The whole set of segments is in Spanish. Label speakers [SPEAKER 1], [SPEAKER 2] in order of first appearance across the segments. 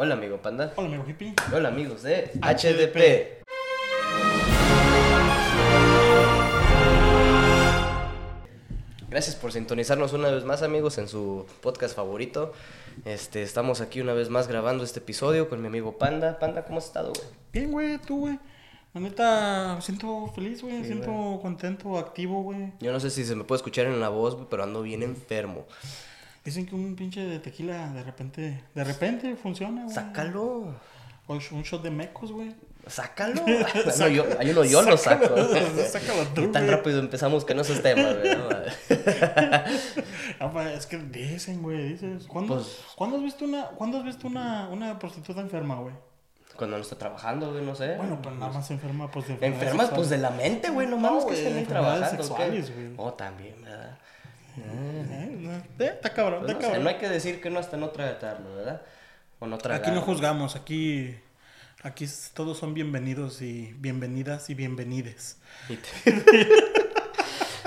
[SPEAKER 1] Hola amigo Panda.
[SPEAKER 2] Hola amigo hippie.
[SPEAKER 1] Hola amigos de
[SPEAKER 2] HDP.
[SPEAKER 1] Gracias por sintonizarnos una vez más amigos en su podcast favorito. Este, estamos aquí una vez más grabando este episodio con mi amigo Panda. Panda, ¿cómo has estado, güey?
[SPEAKER 2] Bien, güey, tú, güey. La neta, me siento feliz, güey.
[SPEAKER 1] Sí,
[SPEAKER 2] siento contento, activo, güey.
[SPEAKER 1] Yo no sé si se me puede escuchar en la voz, güey, pero ando bien enfermo.
[SPEAKER 2] Dicen que un pinche de tequila de repente, de repente funciona, güey.
[SPEAKER 1] Sácalo.
[SPEAKER 2] O un shot de mecos, güey.
[SPEAKER 1] Sácalo. No, yo, hay uno yo lo saco.
[SPEAKER 2] Sácalo, tú,
[SPEAKER 1] Y tan
[SPEAKER 2] güey.
[SPEAKER 1] rápido empezamos que no es tema, güey. ¿no?
[SPEAKER 2] Ah, pa, es que dicen, güey, dices. ¿Cuándo,
[SPEAKER 1] Pues-
[SPEAKER 2] ¿cuándo has visto una, ¿cuándo has visto una, una prostituta enferma, güey?
[SPEAKER 1] Cuando no está trabajando, güey, no sé.
[SPEAKER 2] Bueno, pues nada más enferma, pues de
[SPEAKER 1] Enfermas, pues de la mente, güey, no
[SPEAKER 2] No,
[SPEAKER 1] mames que estén ahí trabajando.
[SPEAKER 2] sexuales, güey.
[SPEAKER 1] Oh, también, ¿verdad?
[SPEAKER 2] Eh, no, eh, Está cabrón,
[SPEAKER 1] Pues
[SPEAKER 2] está
[SPEAKER 1] no, sé,
[SPEAKER 2] cabrón.
[SPEAKER 1] no hay que decir que no hasta no tratarlo, ¿verdad? O no tragarlo.
[SPEAKER 2] Aquí no juzgamos, aquí, aquí todos son bienvenidos y bienvenidas y bienvenides.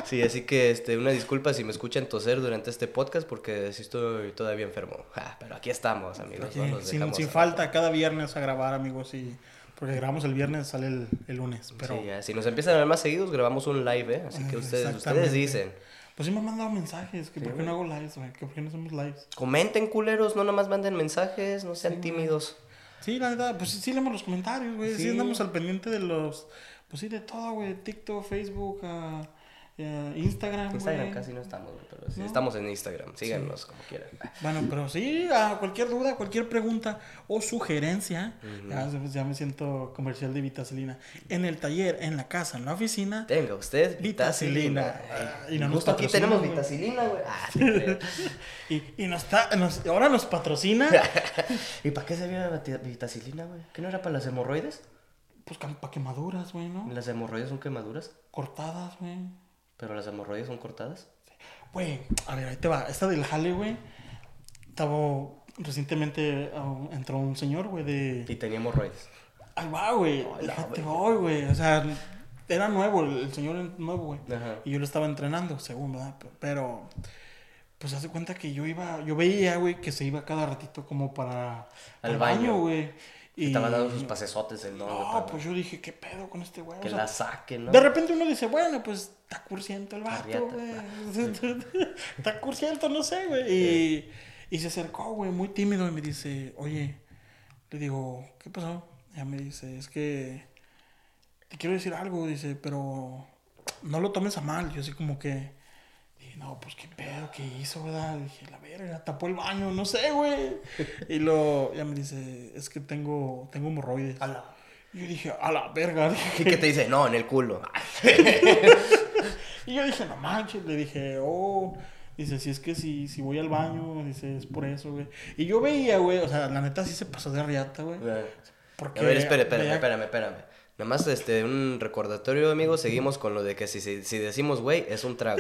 [SPEAKER 1] Sí, así que este, una disculpa si me escuchan toser durante este podcast porque sí estoy todavía enfermo. Ja, pero aquí estamos, amigos.
[SPEAKER 2] Aquí,
[SPEAKER 1] ¿no? Los
[SPEAKER 2] sin falta, cada viernes a grabar, amigos, y porque grabamos el viernes, sale el, el lunes, pero
[SPEAKER 1] Sí, ya, Si nos empiezan a ver más seguidos, grabamos un live, ¿eh? Así que
[SPEAKER 2] Ah,
[SPEAKER 1] ustedes, ustedes dicen.
[SPEAKER 2] Pues sí me han mandado mensajes, que por qué no hago lives, güey, que por qué no hacemos lives.
[SPEAKER 1] Comenten, culeros, no nomás manden mensajes, no sean tímidos.
[SPEAKER 2] Sí, la verdad, pues sí leemos los comentarios, güey, sí.
[SPEAKER 1] Sí.
[SPEAKER 2] andamos al pendiente de los, pues sí, de todo, güey, TikTok, Facebook, ah, eh, Instagram,
[SPEAKER 1] Instagram casi no estamos, pero sí
[SPEAKER 2] No.
[SPEAKER 1] estamos en Instagram. Síganos como quieran.
[SPEAKER 2] Bueno, pero sí, a cualquier duda, cualquier pregunta o sugerencia, ya, ya me siento comercial de Vitacilina. En el taller, en la casa, en la oficina,
[SPEAKER 1] Tenga usted
[SPEAKER 2] Vitacilina.
[SPEAKER 1] vitacilina.
[SPEAKER 2] Ah, y no nos
[SPEAKER 1] Justo aquí tenemos vitacilina, güey. Ah,
[SPEAKER 2] y, y nos está, nos- ahora nos patrocina,
[SPEAKER 1] ¿Y para qué la vati- vitacilina, güey? ¿Que no era para las hemorroides?
[SPEAKER 2] pues para quemaduras, güey, ¿no?
[SPEAKER 1] Las hemorroides son quemaduras,
[SPEAKER 2] Cortadas, güey.
[SPEAKER 1] Pero las hemorroides son cortadas.
[SPEAKER 2] Güey, a ver, ahí te va. Esta del jale, güey, estaba, recientemente ah, entró un señor, güey, de...
[SPEAKER 1] Y tenía hemorroides.
[SPEAKER 2] Ahí va, güey. Déjate voy, güey. O sea, era nuevo, el, señor nuevo, güey. Y yo lo estaba entrenando, según, ¿verdad? Pero, pues hace cuenta que yo iba, yo veía, güey, que se iba cada ratito como para
[SPEAKER 1] Al baño,
[SPEAKER 2] güey.
[SPEAKER 1] Y... Estaba dando sus pasesotes el
[SPEAKER 2] No, pues yo dije, ¿qué pedo con este güey? O
[SPEAKER 1] Que
[SPEAKER 2] sea,
[SPEAKER 1] la saque, ¿no?
[SPEAKER 2] De repente uno dice, bueno, pues está cursiento el vato, güey. está cursiento, no sé, güey. Y, y se acercó, güey, muy tímido y me dice, oye, le digo, ¿qué pasó? Ya me dice, es que te quiero decir algo, dice, pero no lo tomes a mal. Yo así como que, no, pues qué pedo, qué hizo, ¿verdad? Dije, la verga, tapó el baño, no sé, güey. Y lo, ya me dice, es que tengo, tengo hemorroides.
[SPEAKER 1] A la-
[SPEAKER 2] Y yo dije, a la verga.
[SPEAKER 1] ¿Y qué te dice? No, en el culo.
[SPEAKER 2] Y yo dije, no manches, le dije, oh, dice, si es que si, si voy al baño, dice, es por eso, güey. Y yo veía, güey, o sea, la neta sí se pasó de riata, güey. Porque
[SPEAKER 1] A ver, espérame,
[SPEAKER 2] veía-
[SPEAKER 1] espérame, espérame. Nada más este, un recordatorio, amigos. Seguimos con lo de que si, si, si decimos güey, es un trago.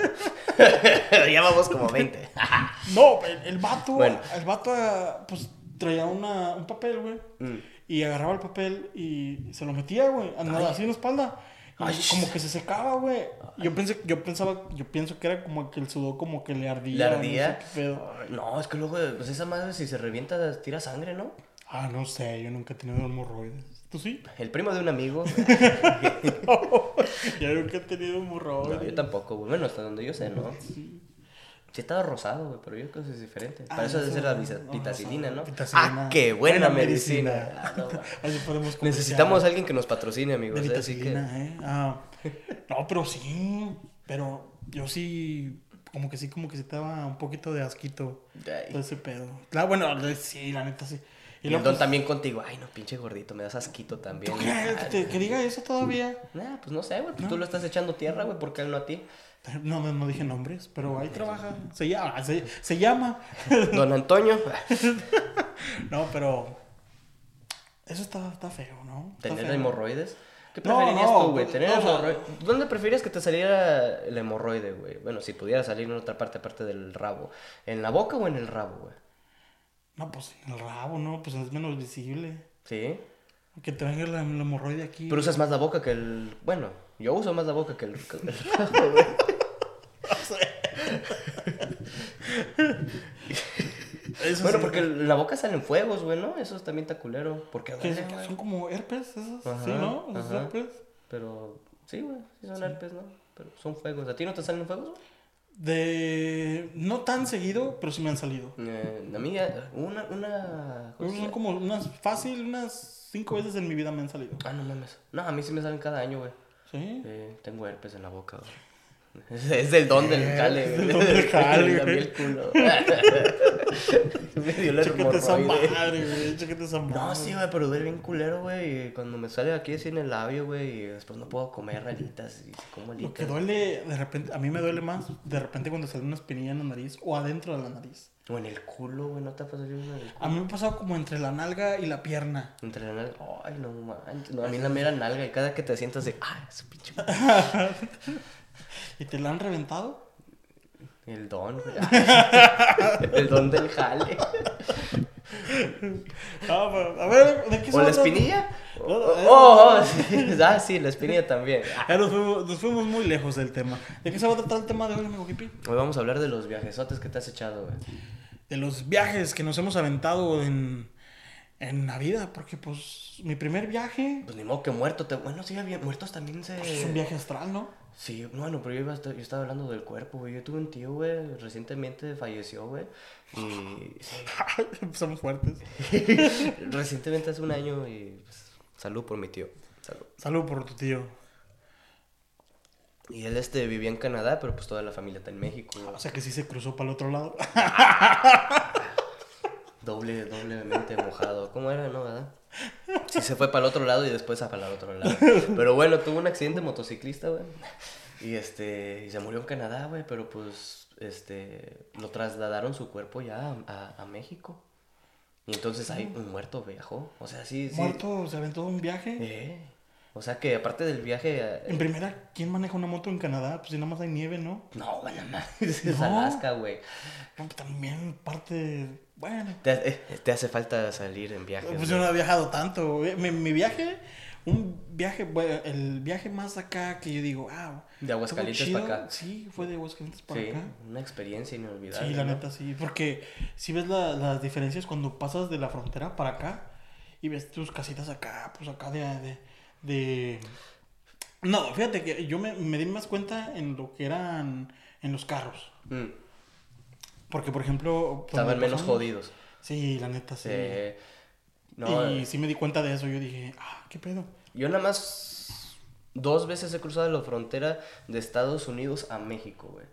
[SPEAKER 1] ya vamos como 20.
[SPEAKER 2] No, el, el vato,
[SPEAKER 1] Bueno.
[SPEAKER 2] el vato, pues, traía una, un papel, güey.
[SPEAKER 1] Mm.
[SPEAKER 2] Y agarraba el papel y se lo metía, güey, andaba así en la espalda. Y
[SPEAKER 1] Ay.
[SPEAKER 2] como que se secaba, güey. Yo pensé, yo pensaba, yo pienso que era como que el sudor como que le ardía.
[SPEAKER 1] ¿Le
[SPEAKER 2] no sé
[SPEAKER 1] ardía?
[SPEAKER 2] qué pedo.
[SPEAKER 1] No, es que luego, pues esa madre si se revienta, tira sangre, ¿no?
[SPEAKER 2] Ah, no sé, yo nunca he tenido hemorroides. ¿Tú sí?
[SPEAKER 1] El primo de un amigo.
[SPEAKER 2] yo nunca he tenido hemorroides.
[SPEAKER 1] No, yo tampoco, güey. Bueno, hasta donde yo sé, ¿no?
[SPEAKER 2] Sí.
[SPEAKER 1] Sí estaba rosado, güey, pero yo creo que es diferente.
[SPEAKER 2] Ah,
[SPEAKER 1] Para eso debe ser la
[SPEAKER 2] no,
[SPEAKER 1] visa-
[SPEAKER 2] no.
[SPEAKER 1] ¿no? Ah, qué buena,
[SPEAKER 2] Buena
[SPEAKER 1] medicina.
[SPEAKER 2] medicina.
[SPEAKER 1] Ah, no.
[SPEAKER 2] Así podemos.
[SPEAKER 1] Necesitamos a alguien que nos patrocine,
[SPEAKER 2] de
[SPEAKER 1] amigos. ¿eh? Así que...
[SPEAKER 2] ¿eh? Ah, no, pero sí, pero yo sí, como que sí, como que se te daba un poquito de asquito
[SPEAKER 1] Ay.
[SPEAKER 2] todo ese pedo. Claro, bueno, sí, la neta sí.
[SPEAKER 1] Y el don
[SPEAKER 2] pues,
[SPEAKER 1] también contigo. Ay, no, pinche gordito, me das asquito también.
[SPEAKER 2] ¿tú crees que, diga eso todavía?
[SPEAKER 1] Nah, pues no sé, güey. Pues tú lo estás echando tierra, güey. ¿Por qué él no a ti?
[SPEAKER 2] No, no, dije nombres, pero ahí trabaja. Se llama, se, se llama.
[SPEAKER 1] Don Antonio.
[SPEAKER 2] No, pero eso está, está feo, ¿no? Está
[SPEAKER 1] ¿Tener
[SPEAKER 2] feo.
[SPEAKER 1] hemorroides? ¿Qué preferirías
[SPEAKER 2] no,
[SPEAKER 1] tú, güey?
[SPEAKER 2] pues,
[SPEAKER 1] ¿Tener
[SPEAKER 2] no,
[SPEAKER 1] hemorroides? ¿Dónde preferirías que te saliera el hemorroide, güey? Bueno, si pudiera salir en otra parte aparte del rabo. ¿En la boca o en el rabo, güey?
[SPEAKER 2] No, pues en el rabo, ¿no? Pues es menos visible.
[SPEAKER 1] ¿Sí?
[SPEAKER 2] Que te venga la, la hemorroide aquí.
[SPEAKER 1] Pero usas más la boca que el... Bueno, yo uso más la boca que el, que el rabo, güey.
[SPEAKER 2] Eso
[SPEAKER 1] Bueno,
[SPEAKER 2] sí.
[SPEAKER 1] porque la boca salen fuegos, güey, ¿no? Eso también está culero. Porque
[SPEAKER 2] Que
[SPEAKER 1] duele, güey.
[SPEAKER 2] son como herpes, esos.
[SPEAKER 1] Ajá,
[SPEAKER 2] sí, ¿no? Esos herpes.
[SPEAKER 1] Pero sí, güey, sí son herpes, ¿no? Pero son fuegos. ¿A ti no te salen fuegos, güey?
[SPEAKER 2] De. No tan seguido, pero sí me han salido.
[SPEAKER 1] Eh, a mí, eh, una, una... ¿cómo se
[SPEAKER 2] Son como unas. Fácil, unas cinco veces en mi vida me han salido.
[SPEAKER 1] Ah, no mames. No, a mí sí me salen cada año, güey.
[SPEAKER 2] Sí.
[SPEAKER 1] Eh, tengo herpes en la boca, güey. Es, del don del
[SPEAKER 2] Eh,
[SPEAKER 1] jale, güey.
[SPEAKER 2] del don del jale,
[SPEAKER 1] A
[SPEAKER 2] güey.
[SPEAKER 1] el culo. me dio la
[SPEAKER 2] Chécate esa madre, güey. Chécate esa madre.
[SPEAKER 1] No, sí, güey, pero duele bien culero, güey. Y cuando me sale aquí así en el labio, güey, y después no puedo comer alitas y como alitas.
[SPEAKER 2] Lo que duele, de repente, a mí me duele más de repente cuando sale una espinilla en la nariz o adentro de la nariz.
[SPEAKER 1] O en el culo, güey, ¿no te ha pasado en el
[SPEAKER 2] A
[SPEAKER 1] culo?
[SPEAKER 2] mí me ha pasado como entre la nalga y la pierna.
[SPEAKER 1] Entre la nalga. Ay, no manches. No, a mí la mera nalga y cada que te sientas de. ¡Ay, su pinche.
[SPEAKER 2] ¿Y te la han reventado?
[SPEAKER 1] El don, el don del jale.
[SPEAKER 2] Ah, pero, a ver, ¿de qué
[SPEAKER 1] ¿O
[SPEAKER 2] se
[SPEAKER 1] la espinilla?
[SPEAKER 2] No,
[SPEAKER 1] Oh,
[SPEAKER 2] no, eh.
[SPEAKER 1] oh, oh, sí. Ah, sí, la espinilla también.
[SPEAKER 2] Ya nos fuimos, nos fuimos muy lejos del tema. ¿De qué se va a tratar el tema de hoy, amigo Hippie?
[SPEAKER 1] Hoy vamos a hablar de los viajesotes que te has echado, güey.
[SPEAKER 2] De los viajes que nos hemos aventado en, en la vida. Porque, pues, mi primer viaje
[SPEAKER 1] Pues ni modo que muerto. Te... Bueno, sí, había muertos también se.
[SPEAKER 2] pues, es un viaje astral, ¿no?
[SPEAKER 1] Sí, bueno, pero yo, iba a estar- yo estaba hablando del cuerpo, güey. Yo tuve un tío, güey, recientemente falleció, güey. Y.
[SPEAKER 2] Empezamos fuertes.
[SPEAKER 1] recientemente hace un año y. pues, salud por mi tío. Salud.
[SPEAKER 2] Salud por tu tío.
[SPEAKER 1] Y él este vivía en Canadá, pero pues toda la familia está en México. güey.
[SPEAKER 2] O sea que sí se cruzó para el otro lado.
[SPEAKER 1] Doble, doblemente mojado. ¿Cómo era, no, verdad? Sí, se fue para el otro lado y después para el otro lado. Pero bueno, tuvo un accidente motociclista, güey. Y este, y se murió en Canadá, güey, pero pues, este, lo trasladaron su cuerpo ya a, a- a México. Y entonces ahí un muerto viajó. O sea, sí, sí.
[SPEAKER 2] Muerto, se aventó un viaje.
[SPEAKER 1] Eh, O sea que aparte del viaje. eh,
[SPEAKER 2] En primera, ¿quién maneja una moto en Canadá? Pues si nada más hay nieve, ¿no?
[SPEAKER 1] No, nada más. Es
[SPEAKER 2] No.
[SPEAKER 1] Alaska, güey.
[SPEAKER 2] Pues, También parte. Bueno.
[SPEAKER 1] Te, eh, te hace falta salir en viaje.
[SPEAKER 2] Pues yo no he viajado tanto. Mi, mi viaje, un viaje, bueno, el viaje más acá que yo digo, ah.
[SPEAKER 1] De Aguascalientes para acá.
[SPEAKER 2] Sí, fue de Aguascalientes para
[SPEAKER 1] Sí,
[SPEAKER 2] acá.
[SPEAKER 1] una experiencia inolvidable.
[SPEAKER 2] Sí, la
[SPEAKER 1] ¿no?
[SPEAKER 2] neta, sí. Porque si ves la- las diferencias cuando pasas de la frontera para acá y ves tus casitas acá, pues acá de. de, de- No, fíjate que yo me, me di más cuenta en lo que eran en los carros.
[SPEAKER 1] Mm,
[SPEAKER 2] Porque, por ejemplo.
[SPEAKER 1] Estaban
[SPEAKER 2] cuando
[SPEAKER 1] menos
[SPEAKER 2] pasamos-
[SPEAKER 1] jodidos.
[SPEAKER 2] Sí, la neta, sí.
[SPEAKER 1] Eh, no,
[SPEAKER 2] y
[SPEAKER 1] eh,
[SPEAKER 2] sí me di cuenta de eso. Yo dije, ah, qué pedo.
[SPEAKER 1] yo nada más dos veces he cruzado la frontera de Estados Unidos a México, güey.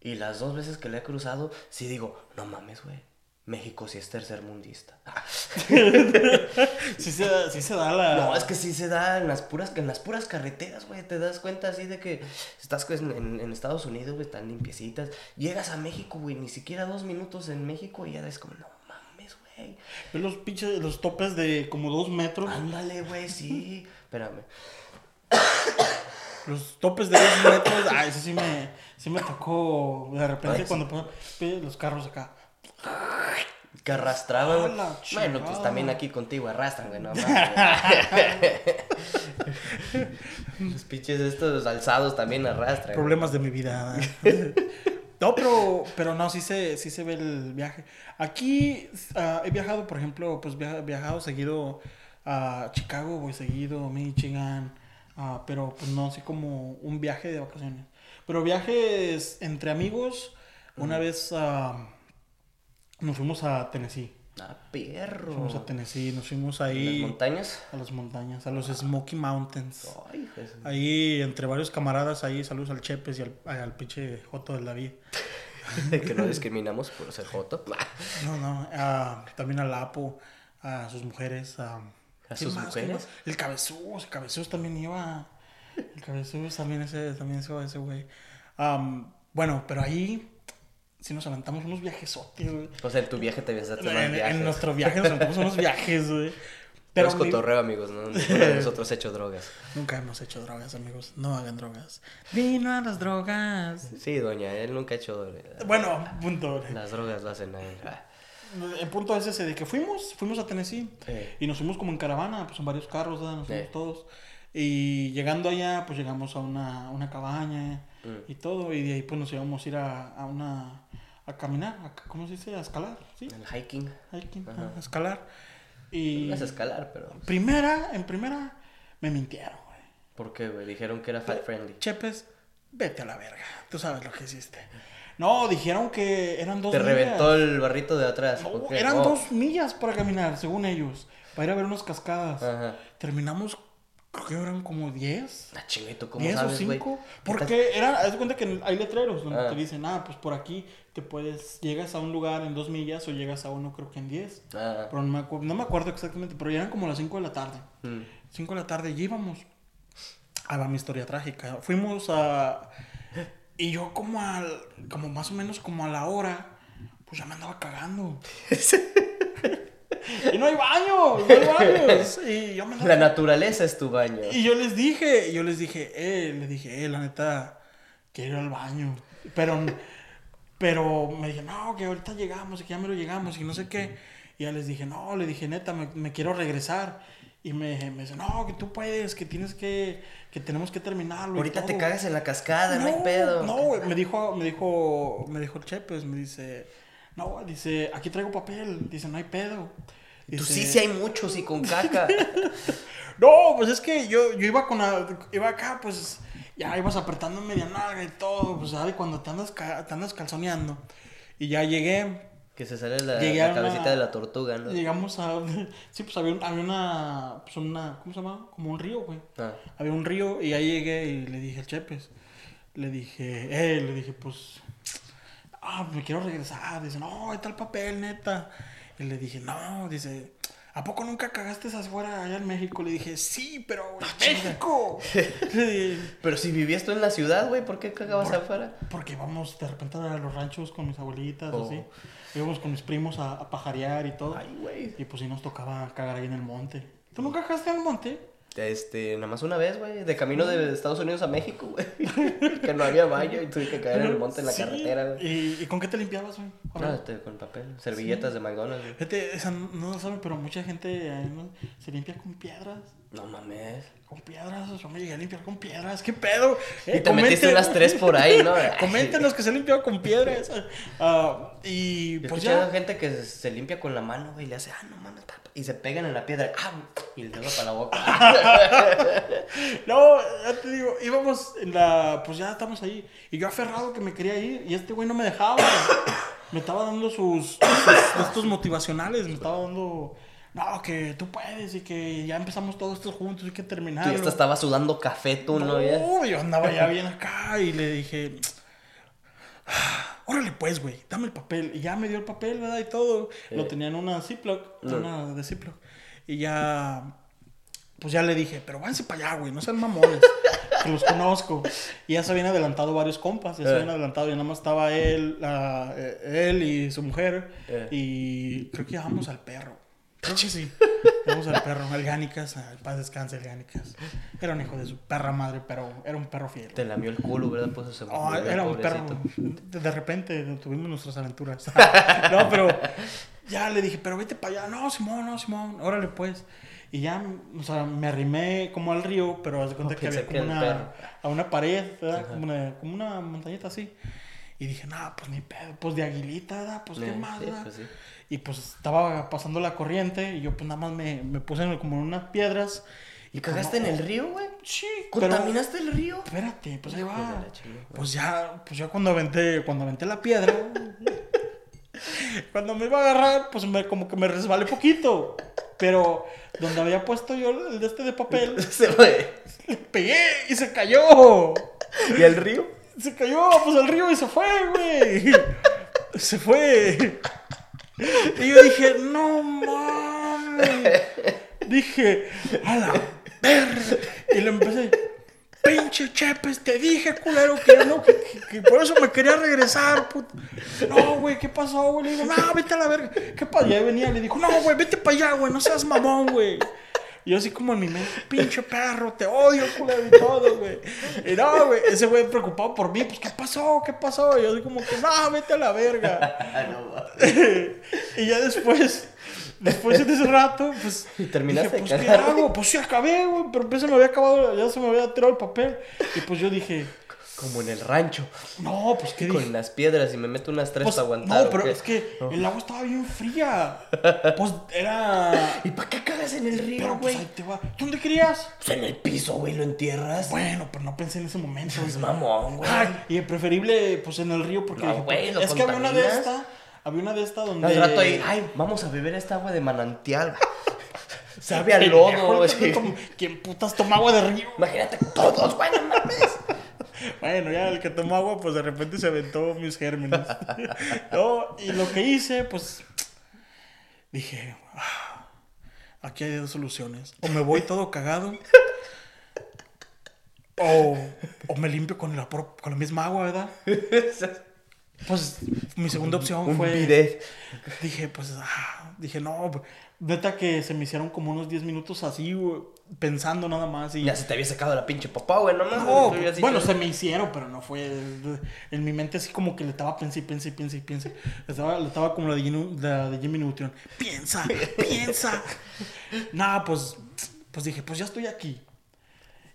[SPEAKER 1] Y las dos veces que la he cruzado, sí digo, no mames, güey. México sí es tercermundista.
[SPEAKER 2] Sí se, sí se da la.
[SPEAKER 1] No, es que sí se da en las puras, en las puras carreteras, güey. Te das cuenta así de que estás en, Estados Unidos, güey, están limpiecitas. Llegas a México, güey, ni siquiera dos minutos en México y ya es como, no mames, güey.
[SPEAKER 2] Ves los pinches, los topes de como dos metros.
[SPEAKER 1] Ándale, güey, sí. Espérame.
[SPEAKER 2] Los topes de dos metros. Ay, eso sí me, sí me tocó de repente
[SPEAKER 1] Ay, sí.
[SPEAKER 2] cuando los carros acá.
[SPEAKER 1] Que arrastraban, güey.
[SPEAKER 2] A la
[SPEAKER 1] Bueno, pues también aquí contigo arrastran, güey, no. Los pinches estos alzados también arrastran. güey.
[SPEAKER 2] Problemas de mi vida. No, pero, pero no, sí se, sí se ve el viaje. Aquí ah, he viajado, por ejemplo, pues via- viajado seguido a Chicago, voy seguido, a Michigan, ah, pero pues no así como un viaje de vacaciones. Pero viajes entre amigos, una vez ah, nos fuimos a Tennessee.
[SPEAKER 1] Ah, perro.
[SPEAKER 2] Fuimos a Tennessee, nos fuimos
[SPEAKER 1] ¿En las
[SPEAKER 2] ahí
[SPEAKER 1] montañas?
[SPEAKER 2] a las montañas, a los Smoky Mountains.
[SPEAKER 1] Ay, su-
[SPEAKER 2] Ahí, entre varios camaradas, ahí saludos al Chepes y al, al pinche Joto del David.
[SPEAKER 1] que no discriminamos por ser joto.
[SPEAKER 2] No, no, ah, también al Apo, a sus mujeres.
[SPEAKER 1] ¿A
[SPEAKER 2] ¿A, ¿quién
[SPEAKER 1] sus
[SPEAKER 2] más?
[SPEAKER 1] mujeres?
[SPEAKER 2] El Cabezús, el Cabezús también iba. El Cabezús también ese, también se va ese güey. Am, bueno, pero ahí sí nos aventamos unos viajesotes, güey.
[SPEAKER 1] O sea, en tu viaje te dado más
[SPEAKER 2] En,
[SPEAKER 1] viajes.
[SPEAKER 2] en nuestro viaje nos aventamos unos viajes, güey.
[SPEAKER 1] Pero es
[SPEAKER 2] mi-
[SPEAKER 1] cotorreo, amigos, ¿no? Nosotros hecho drogas.
[SPEAKER 2] nunca hemos hecho drogas, amigos. No hagan drogas. Vino a las drogas.
[SPEAKER 1] Sí, doña, él nunca ha hecho...
[SPEAKER 2] Bueno, punto.
[SPEAKER 1] Las drogas lo hacen a él. Ah.
[SPEAKER 2] El punto es ese de que fuimos, fuimos a Tennessee
[SPEAKER 1] Eh.
[SPEAKER 2] y nos fuimos como en caravana, pues en varios carros, ¿verdad? nos fuimos
[SPEAKER 1] Eh.
[SPEAKER 2] todos. Y llegando allá, pues llegamos a una, una cabaña
[SPEAKER 1] Mm.
[SPEAKER 2] y todo, y de ahí pues nos íbamos a ir a, a una, a caminar, a, ¿cómo se dice? A escalar, ¿sí?
[SPEAKER 1] El hiking.
[SPEAKER 2] Hiking,
[SPEAKER 1] Ajá.
[SPEAKER 2] a escalar. Y
[SPEAKER 1] No es escalar, pero.
[SPEAKER 2] primera, en primera, me mintieron, güey.
[SPEAKER 1] ¿Por qué, güey? Dijeron que era fat friendly.
[SPEAKER 2] Chepes, vete a la verga. Tú sabes lo que hiciste. No, dijeron que eran dos
[SPEAKER 1] Te
[SPEAKER 2] millas.
[SPEAKER 1] reventó el barrito de atrás.
[SPEAKER 2] No, eran
[SPEAKER 1] Oh.
[SPEAKER 2] dos millas para caminar, según ellos. Para ir a ver unas cascadas.
[SPEAKER 1] Ajá.
[SPEAKER 2] Terminamos, creo que eran como 10.
[SPEAKER 1] Ah, chingue, ¿tú cómo
[SPEAKER 2] 10 o
[SPEAKER 1] sabes, güey?
[SPEAKER 2] 5.
[SPEAKER 1] ¿Qué tal?
[SPEAKER 2] Porque era, haz de cuenta que hay letreros donde
[SPEAKER 1] Ah.
[SPEAKER 2] te dicen, ah, pues por aquí te puedes, llegas a un lugar en dos millas o llegas a uno creo que en 10.
[SPEAKER 1] Ah,
[SPEAKER 2] Pero no me, no me acuerdo exactamente, pero ya eran como las 5 de la tarde.
[SPEAKER 1] mm.
[SPEAKER 2] 5 de la tarde y íbamos. Ahí va mi historia trágica. Fuimos a... Y yo como al... Como más o menos como a la hora, pues ya me andaba cagando. y no hay baño, no hay baños. Y yo me
[SPEAKER 1] La naturaleza es tu baño.
[SPEAKER 2] y yo les dije, yo les dije, eh, le dije, eh, la neta, quiero ir al baño. Pero, pero me dije, no, que ahorita llegamos, que ya me lo llegamos, y no sé qué. Y ya les dije, no, le dije, neta, me, me quiero regresar. Y me, me dice, no, que tú puedes, que tienes que, que tenemos que terminarlo.
[SPEAKER 1] Ahorita te
[SPEAKER 2] todo".
[SPEAKER 1] cagas en la cascada, no, hay pedo.
[SPEAKER 2] No, me dijo, me dijo, me dijo el Chepes, me dice, no, dice, aquí traigo papel, dice, no hay pedo.
[SPEAKER 1] Tú
[SPEAKER 2] Dice,
[SPEAKER 1] sí, sí hay muchos y con caca.
[SPEAKER 2] no, pues es que yo, yo iba con la, iba acá, pues ya ibas apretando media nalga y todo, pues sabes cuando te andas, te andas calzoneando. Y ya llegué,
[SPEAKER 1] que se sale la, la
[SPEAKER 2] una-
[SPEAKER 1] cabecita de la tortuga, ¿no?
[SPEAKER 2] llegamos a, sí, pues había, había una, pues una, ¿cómo se llama? Como un río, güey.
[SPEAKER 1] Ah,
[SPEAKER 2] Había un río y ahí llegué y le dije al Chepes, le dije, eh, le dije, pues, ah, me quiero regresar. Dice, no, ahí está el papel, neta. Y le dije, no, dice, ¿a poco nunca cagaste esas fuera allá en México? Le dije, sí, pero en México.
[SPEAKER 1] Pero si vivías tú en la ciudad, güey, ¿por qué cagabas
[SPEAKER 2] Por-
[SPEAKER 1] afuera?
[SPEAKER 2] porque vamos de repente a los ranchos con mis abuelitas,
[SPEAKER 1] Oh.
[SPEAKER 2] así. Íbamos con mis primos a, a pajarear y todo.
[SPEAKER 1] Ay, güey.
[SPEAKER 2] Y pues sí nos tocaba cagar ahí en el monte. ¿Tú nunca cagaste en el monte?
[SPEAKER 1] Este, nada más una vez, güey, de camino de Estados Unidos a México, güey. que no había baño y tuve que caer en el monte en la
[SPEAKER 2] Sí.
[SPEAKER 1] carretera, güey.
[SPEAKER 2] ¿Y, ¿Y con qué te limpiabas, güey?
[SPEAKER 1] No, este, con papel, servilletas de McDonald's, güey.
[SPEAKER 2] Fíjate, esa no, no lo saben, pero mucha gente eh, se limpia con piedras.
[SPEAKER 1] No mames.
[SPEAKER 2] Con piedras, yo me llegué a limpiar con piedras. ¿Qué pedo?
[SPEAKER 1] Y te metiste
[SPEAKER 2] comenten-
[SPEAKER 1] unas tres por ahí, ¿no?
[SPEAKER 2] Comenten los que se han limpiado con piedras. Ah, y
[SPEAKER 1] Yo
[SPEAKER 2] pues ya.
[SPEAKER 1] gente que se- limpia con la mano, güey, y le hace, ah, no mames, tapa", y se pegan en la piedra, ah, y el dedo para la boca.
[SPEAKER 2] No, ya te digo, íbamos en la. Pues ya estamos ahí. Y yo aferrado que me quería ir. Y este güey no me dejaba. me estaba dando sus, sus- estos motivacionales. Me estaba dando. No, que tú puedes y que ya empezamos todos estos juntos y que terminar.
[SPEAKER 1] ya hasta estabas sudando café, tú, ¿no?
[SPEAKER 2] No, yo andaba ya bien acá y le dije, "Ah, órale pues, güey, dame el papel. Y ya me dio el papel, ¿verdad? Y todo. Lo tenía en una Ziploc, en
[SPEAKER 1] No.
[SPEAKER 2] una de Ziploc. Y ya, pues ya le dije, pero váyanse para allá, güey, no sean mamones, que los conozco. Y ya se habían adelantado varios compas, ya se
[SPEAKER 1] Eh.
[SPEAKER 2] habían adelantado, y nada más estaba él, la- eh, él y su mujer.
[SPEAKER 1] Eh.
[SPEAKER 2] Y creo que llevamos al perro. Creo que sí. Llevamos al perro, al Gánicas, al paz descanse el Gánicas. Era un hijo de su perra madre, pero era un perro fiel.
[SPEAKER 1] Te lamió el culo, ¿verdad? Pues se
[SPEAKER 2] Oh,
[SPEAKER 1] el
[SPEAKER 2] era un
[SPEAKER 1] pobrecito.
[SPEAKER 2] perro. De, repente tuvimos nuestras aventuras. no, pero ya le dije, pero vete para allá. No, Simón, no, Simón, órale pues. Y ya, o sea, me arrimé como al río, pero haz de cuenta
[SPEAKER 1] Oh,
[SPEAKER 2] que había
[SPEAKER 1] que
[SPEAKER 2] como
[SPEAKER 1] el
[SPEAKER 2] una, a una pared, ¿verdad? Como una, como una montañita así. Y dije, no, pues ni pedo, pues de aguilita, ¿verdad? Pues qué más,
[SPEAKER 1] sí,
[SPEAKER 2] ¿verdad?
[SPEAKER 1] pues sí.
[SPEAKER 2] Y pues estaba pasando la corriente y yo pues nada más me, me puse en- como en unas piedras.
[SPEAKER 1] ¿Y cagaste en el río, güey?
[SPEAKER 2] Sí, pero...
[SPEAKER 1] ¿Contaminaste el río?
[SPEAKER 2] Espérate, pues ahí va. Pues ya, pues ya cuando aventé, cuando aventé la piedra, cuando me iba a agarrar, pues me, como que me resbalé poquito. Pero donde había puesto yo el de este de papel,
[SPEAKER 1] Se fue.
[SPEAKER 2] le pegué y se cayó.
[SPEAKER 1] ¿Y el río?
[SPEAKER 2] Se cayó, pues al río y se fue, güey. Se fue. Y yo dije, no mames. Dije, a la verga. Y le empecé, pinche Chepes, te dije, culero, que no, que, por eso me quería regresar, puto. No, güey, ¿qué pasó, güey? Le digo, no, vete a la verga. ¿Qué pasó? Y ahí venía, le dijo, no, güey, vete para allá, güey, no seas mamón, güey. Y yo así como en mi mente, pinche perro, te odio, culero, y todo, güey. Y no, güey, ese güey preocupado por mí, pues, ¿qué pasó? ¿Qué pasó? Y yo así como que, no, vete a la verga.
[SPEAKER 1] Ah, no,
[SPEAKER 2] y ya después, después de ese rato, pues.
[SPEAKER 1] ¿Y terminaste
[SPEAKER 2] dije, pues, ¿qué hago? Pues sí, acabé, güey, pero se me había acabado, ya se me había tirado el papel. Y pues yo dije,
[SPEAKER 1] Como en el rancho.
[SPEAKER 2] No, pues qué dije.
[SPEAKER 1] Con las piedras y me meto unas tres
[SPEAKER 2] Pues,
[SPEAKER 1] para aguantar.
[SPEAKER 2] no,
[SPEAKER 1] ¿o
[SPEAKER 2] pero es que el agua estaba bien fría. Pues era.
[SPEAKER 1] ¿Y para qué cagas en el río,
[SPEAKER 2] pues
[SPEAKER 1] güey?
[SPEAKER 2] ¿Dónde querías?
[SPEAKER 1] Pues en el piso, güey, lo entierras.
[SPEAKER 2] Bueno, pero no pensé en ese momento.
[SPEAKER 1] Es mamón, güey.
[SPEAKER 2] Y preferible, pues en el río, porque
[SPEAKER 1] No,
[SPEAKER 2] dije,
[SPEAKER 1] güey, lo
[SPEAKER 2] es que había una de
[SPEAKER 1] contaminas.
[SPEAKER 2] esta, había una de esta donde.
[SPEAKER 1] Al rato ahí, ay, vamos a beber esta agua de manantial. Sabe a
[SPEAKER 2] Pendejo,
[SPEAKER 1] lodo, güey.
[SPEAKER 2] ¿Quién putas toma agua de río?
[SPEAKER 1] Imagínate, todos, güey, no mames.
[SPEAKER 2] Bueno, ya el que tomó agua, pues de repente se aventó mis gérmenes. no, y lo que hice, pues dije, "Ah, aquí hay dos soluciones. O me voy todo cagado, o, o me limpio con la, con la misma agua, ¿verdad? Pues mi segunda opción
[SPEAKER 1] Un
[SPEAKER 2] fue...
[SPEAKER 1] bidet.
[SPEAKER 2] Dije, pues, ah, dije, no, neta que se me hicieron como unos 10 minutos así, güey, pensando nada más. Y
[SPEAKER 1] Ya se te había sacado la pinche papá, güey, no dicho-
[SPEAKER 2] bueno, se me hicieron, pero no fue. En mi mente así como que le estaba pensé y pensé y pensé. Le estaba, le estaba como la de, Jimmy- la de Jimmy Neutron. Piensa, piensa. Nada, pues, pues dije, pues ya estoy aquí.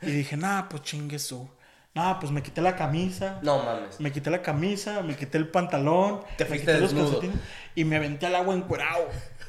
[SPEAKER 2] Y dije, nada, pues chingue su. Nada, pues me quité la camisa.
[SPEAKER 1] No mames.
[SPEAKER 2] Me quité la camisa, me quité el pantalón.
[SPEAKER 1] Te fuiste
[SPEAKER 2] los
[SPEAKER 1] desnudo.
[SPEAKER 2] calcetines Y me aventé al agua encuerado.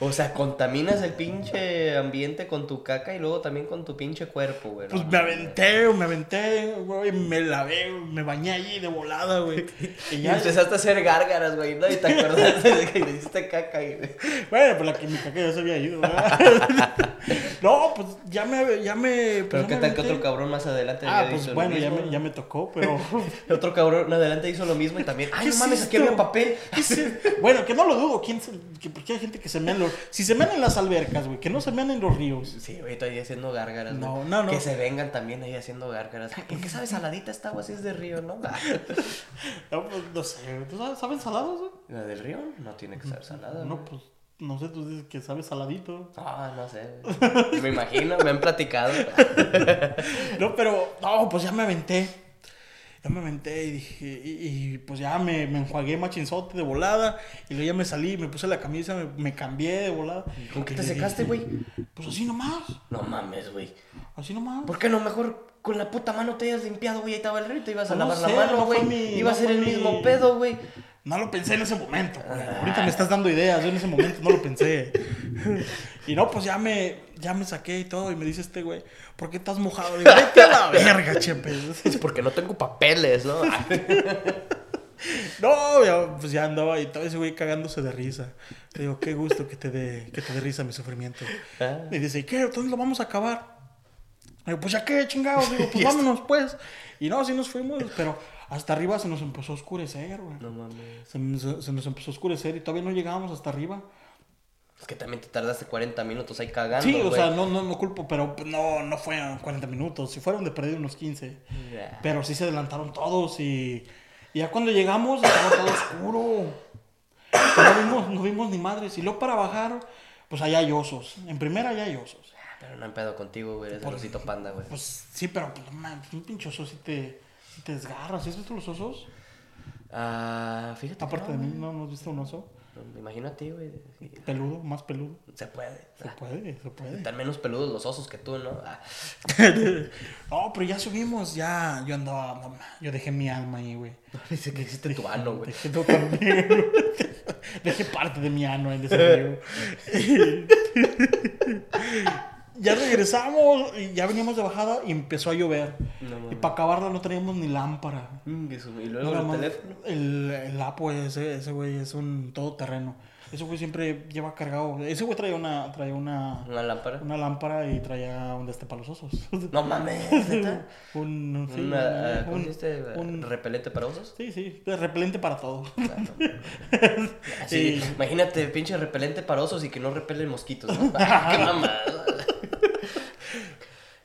[SPEAKER 1] O sea, contaminas el pinche ambiente con tu caca y luego también con tu pinche cuerpo, güey.
[SPEAKER 2] Pues me aventé, me aventé, güey, me lavé, me bañé allí de volada, güey. Y
[SPEAKER 1] empezaste a hacer gárgaras, güey, ¿no? Y te acordaste de que le hiciste caca, güey.
[SPEAKER 2] bueno, pues la que mi caca ya se había ido, ¿verdad? no, pues ya me, ya me. pues,
[SPEAKER 1] Pero qué
[SPEAKER 2] me
[SPEAKER 1] tal que otro cabrón más adelante
[SPEAKER 2] Ah,
[SPEAKER 1] había
[SPEAKER 2] pues bueno,
[SPEAKER 1] lo
[SPEAKER 2] ya me, ya me tocó, pero.
[SPEAKER 1] Otro cabrón adelante hizo lo mismo y también, ay,
[SPEAKER 2] ¿Qué
[SPEAKER 1] no
[SPEAKER 2] es
[SPEAKER 1] mames, aquí había papel.
[SPEAKER 2] Bueno, que no lo dudo, ¿quién se- que, porque hay gente que se mea en Si se mean en las albercas, güey, que no se mean en los ríos.
[SPEAKER 1] Sí, güey, estoy ahí haciendo gárgaras,
[SPEAKER 2] No,
[SPEAKER 1] güey.
[SPEAKER 2] no, no.
[SPEAKER 1] Que se vengan también ahí haciendo gárgaras. ¿Por qué sabe saladita esta agua si es de río, no?
[SPEAKER 2] No, pues, no sé, ¿tú sabes, ¿saben salados, güey?
[SPEAKER 1] La del río no tiene que ser salada.
[SPEAKER 2] No,
[SPEAKER 1] güey.
[SPEAKER 2] pues, no sé, tú dices que sabes saladito.
[SPEAKER 1] Ah, no sé. Me imagino, me han platicado.
[SPEAKER 2] No, pero, no, pues ya me aventé. Ya me aventé y dije, y, y, pues ya me, me enjuagué machinzote de volada. Y luego ya me salí, me puse la camisa, me, me cambié de volada.
[SPEAKER 1] ¿Con qué te secaste, güey?
[SPEAKER 2] Pues así nomás,
[SPEAKER 1] No mames, güey.
[SPEAKER 2] así nomás.
[SPEAKER 1] ¿Por qué no mejor con la puta mano te hayas limpiado, güey? Ahí estaba el río y te ibas a
[SPEAKER 2] No
[SPEAKER 1] lavar
[SPEAKER 2] sé,
[SPEAKER 1] la mano,
[SPEAKER 2] no
[SPEAKER 1] güey.
[SPEAKER 2] mi-
[SPEAKER 1] Iba a
[SPEAKER 2] no
[SPEAKER 1] ser el
[SPEAKER 2] mi-
[SPEAKER 1] mismo pedo, güey.
[SPEAKER 2] No lo pensé en ese momento, güey.
[SPEAKER 1] Ah.
[SPEAKER 2] Ahorita me estás dando ideas, yo en ese momento no lo pensé. Y no, pues ya me, ya me saqué y todo. Y me dice este güey, ¿por qué estás mojado? Digo, vete a la verga, chepe.
[SPEAKER 1] Es porque no tengo papeles, ¿no?
[SPEAKER 2] No, ya, pues ya andaba y todo ese güey cagándose de risa. Le digo, qué gusto que te dé, que te dé risa mi sufrimiento.
[SPEAKER 1] Ah.
[SPEAKER 2] Y dice, ¿y qué? ¿Dónde lo vamos a acabar? Le digo, pues ya qué, chingados. Digo, pues vámonos, pues. Y no, así nos fuimos, pero hasta arriba se nos empezó a oscurecer, güey.
[SPEAKER 1] No mames.
[SPEAKER 2] Se, se- se nos empezó a oscurecer y todavía no llegábamos hasta arriba.
[SPEAKER 1] Es que también te tardaste 40 minutos ahí cagando.
[SPEAKER 2] Sí, o
[SPEAKER 1] güey.
[SPEAKER 2] sea, no, no, no culpo, pero no, no fueron 40 minutos. Si fueron de perder unos 15.
[SPEAKER 1] Ya.
[SPEAKER 2] Pero sí se adelantaron todos y, y ya cuando llegamos estaba todo oscuro. No vimos, no vimos ni madres. Y luego para bajar, pues allá hay osos. En primera allá hay osos.
[SPEAKER 1] Pero no hay pedo contigo, güey. Eres el osito panda, güey.
[SPEAKER 2] Pues sí, pero pues, no mames, un pinche oso si te, te desgarras. ¿Sí has visto los osos?
[SPEAKER 1] Ah, fíjate.
[SPEAKER 2] Aparte
[SPEAKER 1] no,
[SPEAKER 2] de mí. ¿no, ¿no has visto un oso?
[SPEAKER 1] Ti, güey.
[SPEAKER 2] Peludo, más peludo.
[SPEAKER 1] Se puede.
[SPEAKER 2] Se puede, se puede.
[SPEAKER 1] Están menos peludos los osos que tú, ¿no? Ah,
[SPEAKER 2] No, pero ya subimos, ya. Yo andaba, no, yo dejé mi alma ahí, güey.
[SPEAKER 1] dice que hiciste tu ano, güey.
[SPEAKER 2] Dejé todo también. Dejé parte de mi ano en ese río. ya regresamos y ya veníamos de bajada y empezó a llover.
[SPEAKER 1] No
[SPEAKER 2] y para acabarla no teníamos ni lámpara.
[SPEAKER 1] Mm, Y luego el
[SPEAKER 2] más
[SPEAKER 1] teléfono.
[SPEAKER 2] El, el Apo, ese, ese güey es un todoterreno. Ese güey siempre lleva cargado. Ese güey traía una, traía una,
[SPEAKER 1] Una lámpara.
[SPEAKER 2] una lámpara y traía un deste para los osos.
[SPEAKER 1] No mames,
[SPEAKER 2] un, un- sí,
[SPEAKER 1] Una, ah, ¿Cómo
[SPEAKER 2] un- un-
[SPEAKER 1] ¿Repelente para osos?
[SPEAKER 2] Sí, sí, repelente para todo.
[SPEAKER 1] Así,
[SPEAKER 2] Sí.
[SPEAKER 1] imagínate, pinche repelente para osos y que no repelen mosquitos, ¿no? Ah, ¡Qué mamada!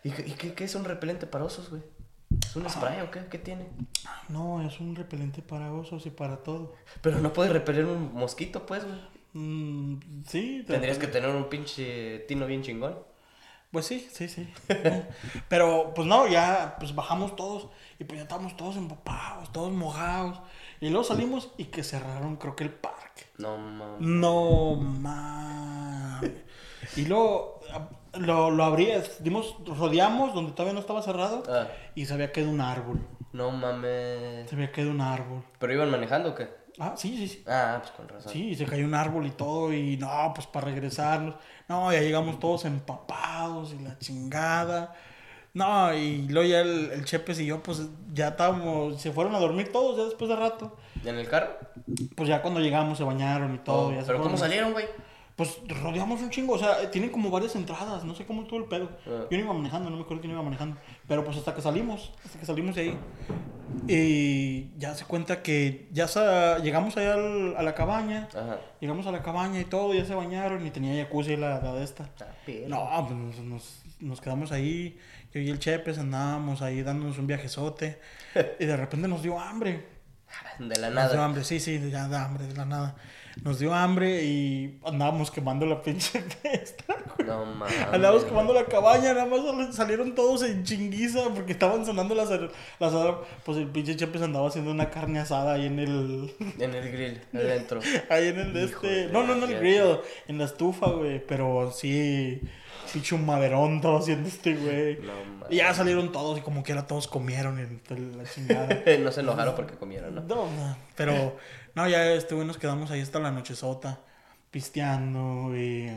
[SPEAKER 1] ¿Y, qué, qué, es un repelente para osos, güey? ¿Es un spray o qué? ¿Qué tiene?
[SPEAKER 2] No, es un repelente para osos y para todo.
[SPEAKER 1] Pero no puede repeler un mosquito, pues, güey.
[SPEAKER 2] Mm, sí, te-
[SPEAKER 1] Tendrías que tener un pinche tino bien chingón.
[SPEAKER 2] Pues sí, sí, sí. Pero pues no, ya pues bajamos todos y pues ya estábamos todos empapados, todos mojados. Y luego salimos y que cerraron creo que el parque.
[SPEAKER 1] No mames.
[SPEAKER 2] No mames. Y luego, Lo, lo abrías, dimos, rodeamos donde todavía no estaba cerrado
[SPEAKER 1] Ah,
[SPEAKER 2] y se había quedado un árbol.
[SPEAKER 1] no mames.
[SPEAKER 2] Se había quedado un árbol.
[SPEAKER 1] ¿Pero iban manejando o qué?
[SPEAKER 2] Ah, sí, sí, sí.
[SPEAKER 1] Ah, pues con razón.
[SPEAKER 2] Sí, se cayó un árbol y todo, y no, pues para regresarnos. No, ya llegamos todos empapados y la chingada. No, y luego ya el, el Chepes y yo, pues ya estábamos, se fueron a dormir todos ya después de rato.
[SPEAKER 1] ¿Y en el carro?
[SPEAKER 2] Pues ya cuando llegamos se bañaron y todo.
[SPEAKER 1] Oh,
[SPEAKER 2] ya se
[SPEAKER 1] ¿Pero cómo salieron, güey?
[SPEAKER 2] Pues rodeamos un chingo, o sea, tienen como varias entradas, no sé cómo estuvo el pedo.
[SPEAKER 1] Ah.
[SPEAKER 2] Yo no iba manejando, no me acuerdo quién iba manejando. Pero pues hasta que salimos, hasta que salimos de ahí. Y ya se cuenta que ya sa- llegamos allá al- a la cabaña.
[SPEAKER 1] Ajá.
[SPEAKER 2] Llegamos a la cabaña y todo, ya se bañaron y tenía jacuzzi la, la de esta.
[SPEAKER 1] Ah,
[SPEAKER 2] No, pues nos, nos, nos quedamos ahí. Yo y el Chepes andábamos ahí dándonos un viajezote. y de repente nos dio hambre.
[SPEAKER 1] De la
[SPEAKER 2] Nos dio
[SPEAKER 1] nada.
[SPEAKER 2] hambre, sí, sí, ya da hambre de la nada. Nos dio hambre y andábamos quemando la pinche fiesta.
[SPEAKER 1] No mames.
[SPEAKER 2] Andábamos quemando la cabaña, nada más sal- salieron todos en chinguiza porque estaban sonando las, las Pues el pinche Chepes andaba haciendo una carne asada ahí en el.
[SPEAKER 1] En el grill, adentro.
[SPEAKER 2] Ahí en el de este. No, no, no, el grill, en la estufa, güey. Pero sí. Pinche un maderón estaba haciendo este, güey.
[SPEAKER 1] No.
[SPEAKER 2] Y ya salieron todos y como que era todos comieron y la chingada.
[SPEAKER 1] no se enojaron porque comieron, ¿no?
[SPEAKER 2] No, no, pero no, ya este güey nos quedamos ahí hasta la nochezota, pisteando y,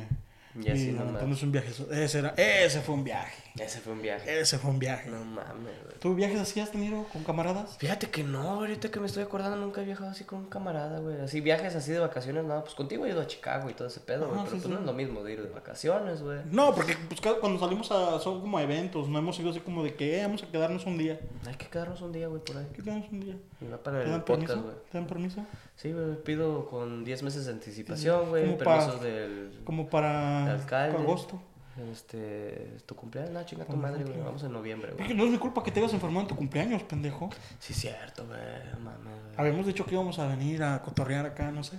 [SPEAKER 1] Y así
[SPEAKER 2] y
[SPEAKER 1] nomás.
[SPEAKER 2] un viaje. Ese, era, ese fue un viaje.
[SPEAKER 1] Ese fue un viaje.
[SPEAKER 2] Ese fue un viaje.
[SPEAKER 1] No mames, güey.
[SPEAKER 2] ¿Tú viajes así has tenido con camaradas?
[SPEAKER 1] Fíjate que no, ahorita que me estoy acordando, nunca he viajado así con un camarada, güey. Así viajes así de vacaciones, no, pues contigo he ido a Chicago y todo ese pedo, güey. Pero
[SPEAKER 2] sí,
[SPEAKER 1] pues
[SPEAKER 2] sí.
[SPEAKER 1] no es lo mismo de ir de vacaciones, güey.
[SPEAKER 2] No, porque pues, cuando salimos a, son como a eventos, no hemos ido así como de que eh, vamos a quedarnos un día.
[SPEAKER 1] Hay que quedarnos un día, güey, por ahí.
[SPEAKER 2] ¿Qué quedamos un día?
[SPEAKER 1] Y va para
[SPEAKER 2] ¿Te
[SPEAKER 1] el
[SPEAKER 2] dan
[SPEAKER 1] podcast,
[SPEAKER 2] permiso?
[SPEAKER 1] güey.
[SPEAKER 2] ¿Te dan permiso?
[SPEAKER 1] Sí, güey, pido con 10 meses de anticipación, güey.
[SPEAKER 2] Como
[SPEAKER 1] Permisos
[SPEAKER 2] pa-
[SPEAKER 1] del
[SPEAKER 2] Como para
[SPEAKER 1] Alcalde.
[SPEAKER 2] para agosto.
[SPEAKER 1] Este, tu cumpleaños, no, chinga tu madre, güey. Vamos en noviembre,
[SPEAKER 2] Es que
[SPEAKER 1] güey.
[SPEAKER 2] no es mi culpa que te hayas enfermado en tu cumpleaños, pendejo.
[SPEAKER 1] Sí, cierto, güey. Mames, güey.
[SPEAKER 2] Habíamos dicho que íbamos a venir a cotorrear acá, no sé.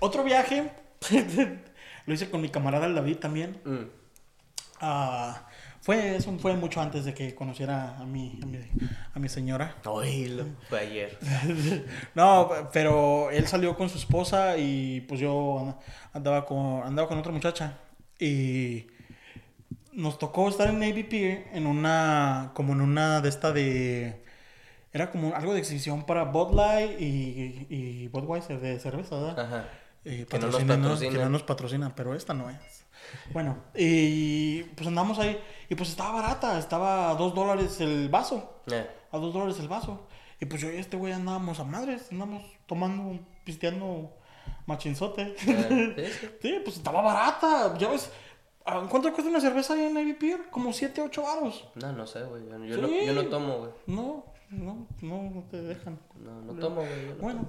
[SPEAKER 2] Otro viaje, lo hice con mi camarada el David también.
[SPEAKER 1] Mm.
[SPEAKER 2] Ah, fue, eso fue mucho antes de que conociera a mi, a mi, a mi señora.
[SPEAKER 1] Oílo, fue ayer.
[SPEAKER 2] no, pero él salió con su esposa y pues yo andaba con, andaba con otra muchacha. Y nos tocó estar en Navy Pier en una, como en una de esta de... Era como algo de exhibición para Bud Light y, y Budweiser de cerveza, ¿verdad?
[SPEAKER 1] Ajá.
[SPEAKER 2] Eh,
[SPEAKER 1] Que no nos
[SPEAKER 2] patrocínenos,
[SPEAKER 1] patrocina.
[SPEAKER 2] que no nos patrocinan, pero esta no es. Bueno, y pues andamos ahí. Y pues estaba barata, estaba a dos dólares el vaso.
[SPEAKER 1] Eh,
[SPEAKER 2] A dos dólares el vaso. Y pues yo y este güey andábamos a madres, andábamos tomando, pisteando machinzote.
[SPEAKER 1] eh, sí,
[SPEAKER 2] pues estaba barata. Ya ves, ¿a ¿cuánto cuesta una cerveza ahí en Navy Pier? Como 7, 8 baros.
[SPEAKER 1] No, no sé, güey. Yo,
[SPEAKER 2] Sí.
[SPEAKER 1] no, yo no tomo, güey.
[SPEAKER 2] No, no, no, no te dejan.
[SPEAKER 1] No, no tomo, güey. no
[SPEAKER 2] Bueno,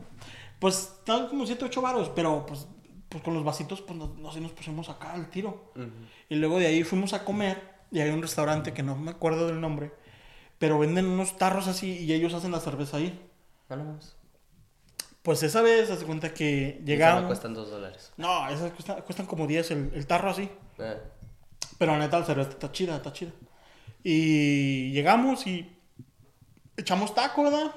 [SPEAKER 2] pues estaban como 7, 8 varos, pero pues, pues con los vasitos, pues nos, nos, nos pusimos acá al tiro.
[SPEAKER 1] tomo. Ujú.
[SPEAKER 2] Y luego de ahí fuimos a comer y hay un restaurante que no me acuerdo del nombre, pero venden unos tarros así y ellos hacen la cerveza ahí.
[SPEAKER 1] No, no más.
[SPEAKER 2] Pues esa vez, haz de cuenta que
[SPEAKER 1] Esa me
[SPEAKER 2] llegamos.
[SPEAKER 1] cuestan dos dólares.
[SPEAKER 2] No, esas cuestan, cuestan como 10 el, el tarro así.
[SPEAKER 1] Eh,
[SPEAKER 2] Pero la neta, la cerveza está chida, está chida. Y llegamos y echamos taco, ¿verdad?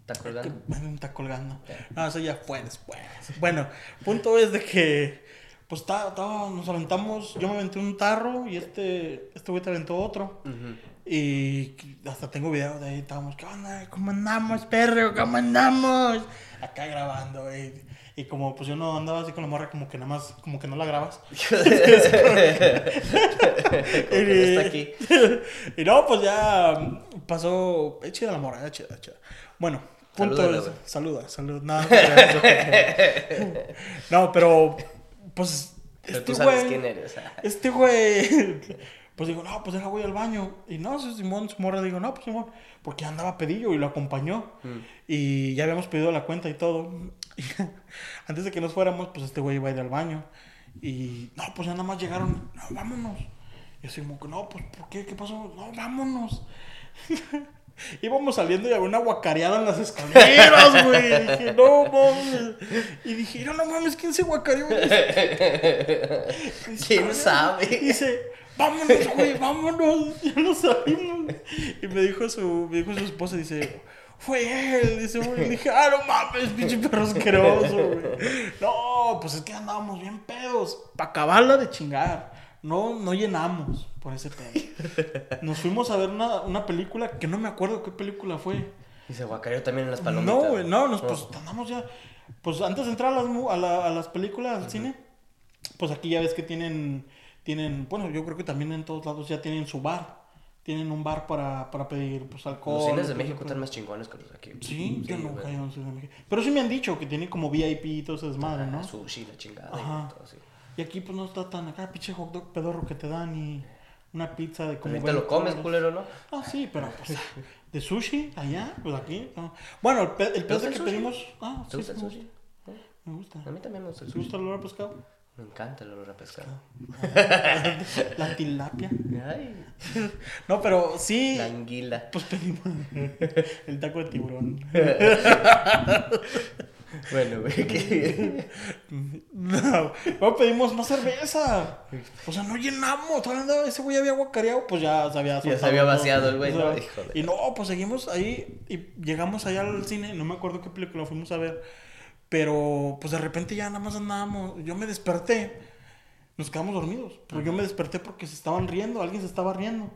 [SPEAKER 1] ¿Está colgando?
[SPEAKER 2] Está colgando. No, eso ya fue después. Bueno, punto es de que, pues, ta- ta- nos aventamos, yo me aventé un tarro y este, este güey te aventó otro. Y hasta tengo video de ahí, estábamos, ¿qué onda? ¿Cómo andamos, perro? ¿Cómo andamos? Acá grabando, güey. Y como, pues yo no andaba así con la morra, como que nada más, como que no la grabas.
[SPEAKER 1] Como que no está aquí.
[SPEAKER 2] y no, pues ya pasó. Es chida la morra, es chida, es chida. Bueno, punto. Saluda, saluda. No, no, pero. Pues.
[SPEAKER 1] Pero
[SPEAKER 2] Este
[SPEAKER 1] tú sabes
[SPEAKER 2] güey.
[SPEAKER 1] quién eres.
[SPEAKER 2] Este güey. Pues digo, no, pues deja, voy al baño. Y no, si Simón, su morra, digo, no, pues Simón. Porque andaba pedillo y lo acompañó.
[SPEAKER 1] Mm.
[SPEAKER 2] Y ya habíamos pedido la cuenta y todo. Y antes de que nos fuéramos, pues este güey iba a ir al baño. Y no, pues ya nada más llegaron, no, vámonos. Y así como que, no, pues, ¿por qué? ¿Qué pasó? No, vámonos. Íbamos saliendo y había una guacareada en las escaleras, güey. Y dije, no mames. Y dije, no, no mames, ¿quién se guacareó?
[SPEAKER 1] ¿Quién
[SPEAKER 2] escaleras?"
[SPEAKER 1] sabe?
[SPEAKER 2] Y dice, vámonos, güey, vámonos. Ya no salimos. Y me dijo su, me dijo su esposa, dice, fue él. Dice, güey. Dije, ah, no mames, pinche perro asqueroso, güey. No, pues es que andábamos bien pedos. Para acabarla de chingar. No, no llenamos por ese pedo. Nos fuimos a ver una, una película que no me acuerdo qué película fue.
[SPEAKER 1] Y se guacareó también en las palomitas.
[SPEAKER 2] No, güey, no, nos, pues andamos ya. Pues antes de entrar a las, a la- a las películas al cine, pues aquí ya ves que tienen, tienen, bueno, yo creo que también en todos lados ya tienen su bar. Tienen un bar para, para pedir pues alcohol.
[SPEAKER 1] Los cines de
[SPEAKER 2] pues,
[SPEAKER 1] México
[SPEAKER 2] alcohol.
[SPEAKER 1] están más chingones que los de aquí.
[SPEAKER 2] Sí, yo nunca he ido a de México. Pero sí me han dicho que tiene como VIP y todo ese desmadre,
[SPEAKER 1] Ah,
[SPEAKER 2] ¿no?
[SPEAKER 1] Sushi, la chingada
[SPEAKER 2] Ajá.
[SPEAKER 1] y todo así.
[SPEAKER 2] Y aquí pues no está tan acá, pinche hot dog pedorro que te dan y una pizza de como...
[SPEAKER 1] Pero ahorita lo
[SPEAKER 2] 20
[SPEAKER 1] comes, culero, ¿no?
[SPEAKER 2] Ah, sí, pero pues de sushi allá, pues aquí. no. Bueno, el, pe el pedo que
[SPEAKER 1] sushi?
[SPEAKER 2] pedimos... Ah,
[SPEAKER 1] ¿Te
[SPEAKER 2] sí,
[SPEAKER 1] gusta el sushi?
[SPEAKER 2] Me gusta.
[SPEAKER 1] A mí también me gusta el
[SPEAKER 2] ¿Te gusta
[SPEAKER 1] sushi.
[SPEAKER 2] el olor a pescado?
[SPEAKER 1] Me encanta el olor a pescado.
[SPEAKER 2] La tilapia.
[SPEAKER 1] Ay,
[SPEAKER 2] No, pero sí...
[SPEAKER 1] la anguila.
[SPEAKER 2] Pues pedimos el taco de tiburón.
[SPEAKER 1] Bueno, güey, que...
[SPEAKER 2] No, luego pedimos más cerveza. O sea, no llenamos. Todavía andaba- ese güey había guacareado, pues ya se había
[SPEAKER 1] Ya se había vaciado el güey, ¿no? Híjole.
[SPEAKER 2] Y no, pues seguimos ahí y llegamos allá al cine. No me acuerdo qué película fuimos a ver. Pero pues de repente ya nada más andábamos. Yo me desperté. Nos quedamos dormidos. Pero yo me desperté porque se estaban riendo. Alguien se estaba riendo.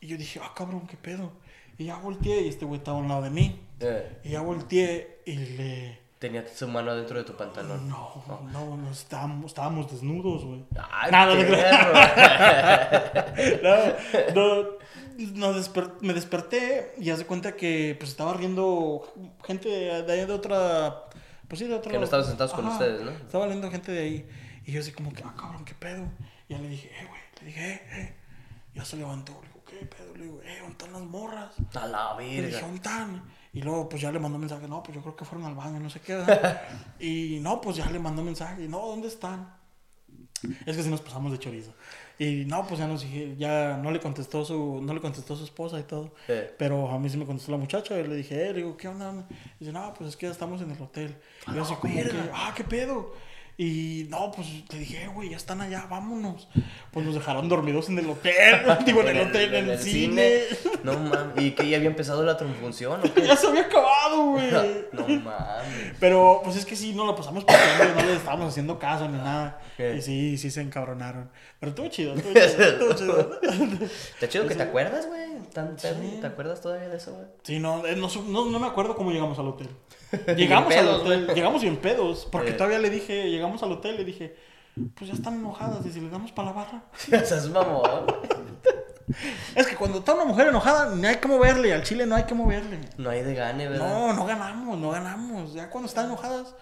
[SPEAKER 2] Y yo dije, ah, cabrón, qué pedo. Y ya volteé y este güey estaba a un lado de mí.
[SPEAKER 1] Eh,
[SPEAKER 2] Y ya volteé y le.
[SPEAKER 1] Tenía su mano dentro de tu pantalón.
[SPEAKER 2] No, no, no estábamos, estábamos desnudos, güey. Nada, no. No, no, desper- me desperté y haz de cuenta que pues estaba riendo gente de, ahí de otra. Pues sí, de otra.
[SPEAKER 1] Que no estaban sentados con ustedes, ¿no?
[SPEAKER 2] Estaba riendo gente de ahí. Y yo así como que, ah, cabrón, qué pedo. Y ya le dije, eh, güey, le dije, eh, eh. Y ya se levantó, le digo, ¿qué pedo? Le digo, eh, ¿dónde están las morras?
[SPEAKER 1] A la
[SPEAKER 2] Y le dije,
[SPEAKER 1] verga.
[SPEAKER 2] ¿dónde están? Y luego, pues ya le mandó mensaje, no, pues yo creo que fueron al baño, no sé qué. ¿verdad? y no, pues ya le mandó mensaje, no, ¿dónde están? Es que si nos pasamos de chorizo. Y no, pues ya nos dije, ya no le contestó su, no le contestó su esposa y todo. Pero a mí sí me contestó la muchacha y le dije, eh, le digo, ¿qué onda? Y dice, no, pues es que ya estamos en el hotel. Y yo así como que, ah, ¿qué pedo? Y no, pues le dije, eh, güey, ya están allá, vámonos. Pues nos dejaron dormidos en el hotel, digo, en el hotel, en el, cine.
[SPEAKER 1] No mames. ¿Y que ya había empezado la transfunción o qué?
[SPEAKER 2] ya se había acabado, güey.
[SPEAKER 1] No mames.
[SPEAKER 2] Pero pues es que sí, no lo pasamos paseando, no le estábamos haciendo caso ni nada. Y sí, sí se encabronaron. Pero estuvo chido, estuvo chido, estuvo chido.
[SPEAKER 1] Está chido que te acuerdas, güey. Tan pedo,
[SPEAKER 2] Sí.
[SPEAKER 1] ¿Te acuerdas todavía de eso, güey?
[SPEAKER 2] Sí, no, eh, no, no, no me acuerdo cómo llegamos al hotel. Llegamos
[SPEAKER 1] pedos,
[SPEAKER 2] al hotel, llegamos bien pedos. Porque
[SPEAKER 1] Eh.
[SPEAKER 2] todavía le dije, llegamos al hotel, le dije, pues ya están enojadas, y si les damos para la barra.
[SPEAKER 1] Esas mamón.
[SPEAKER 2] Es que cuando está una mujer enojada, no hay que moverle, al chile no hay que moverle.
[SPEAKER 1] No hay de gane, ¿verdad?
[SPEAKER 2] No, no ganamos, no ganamos. Ya cuando están enojadas,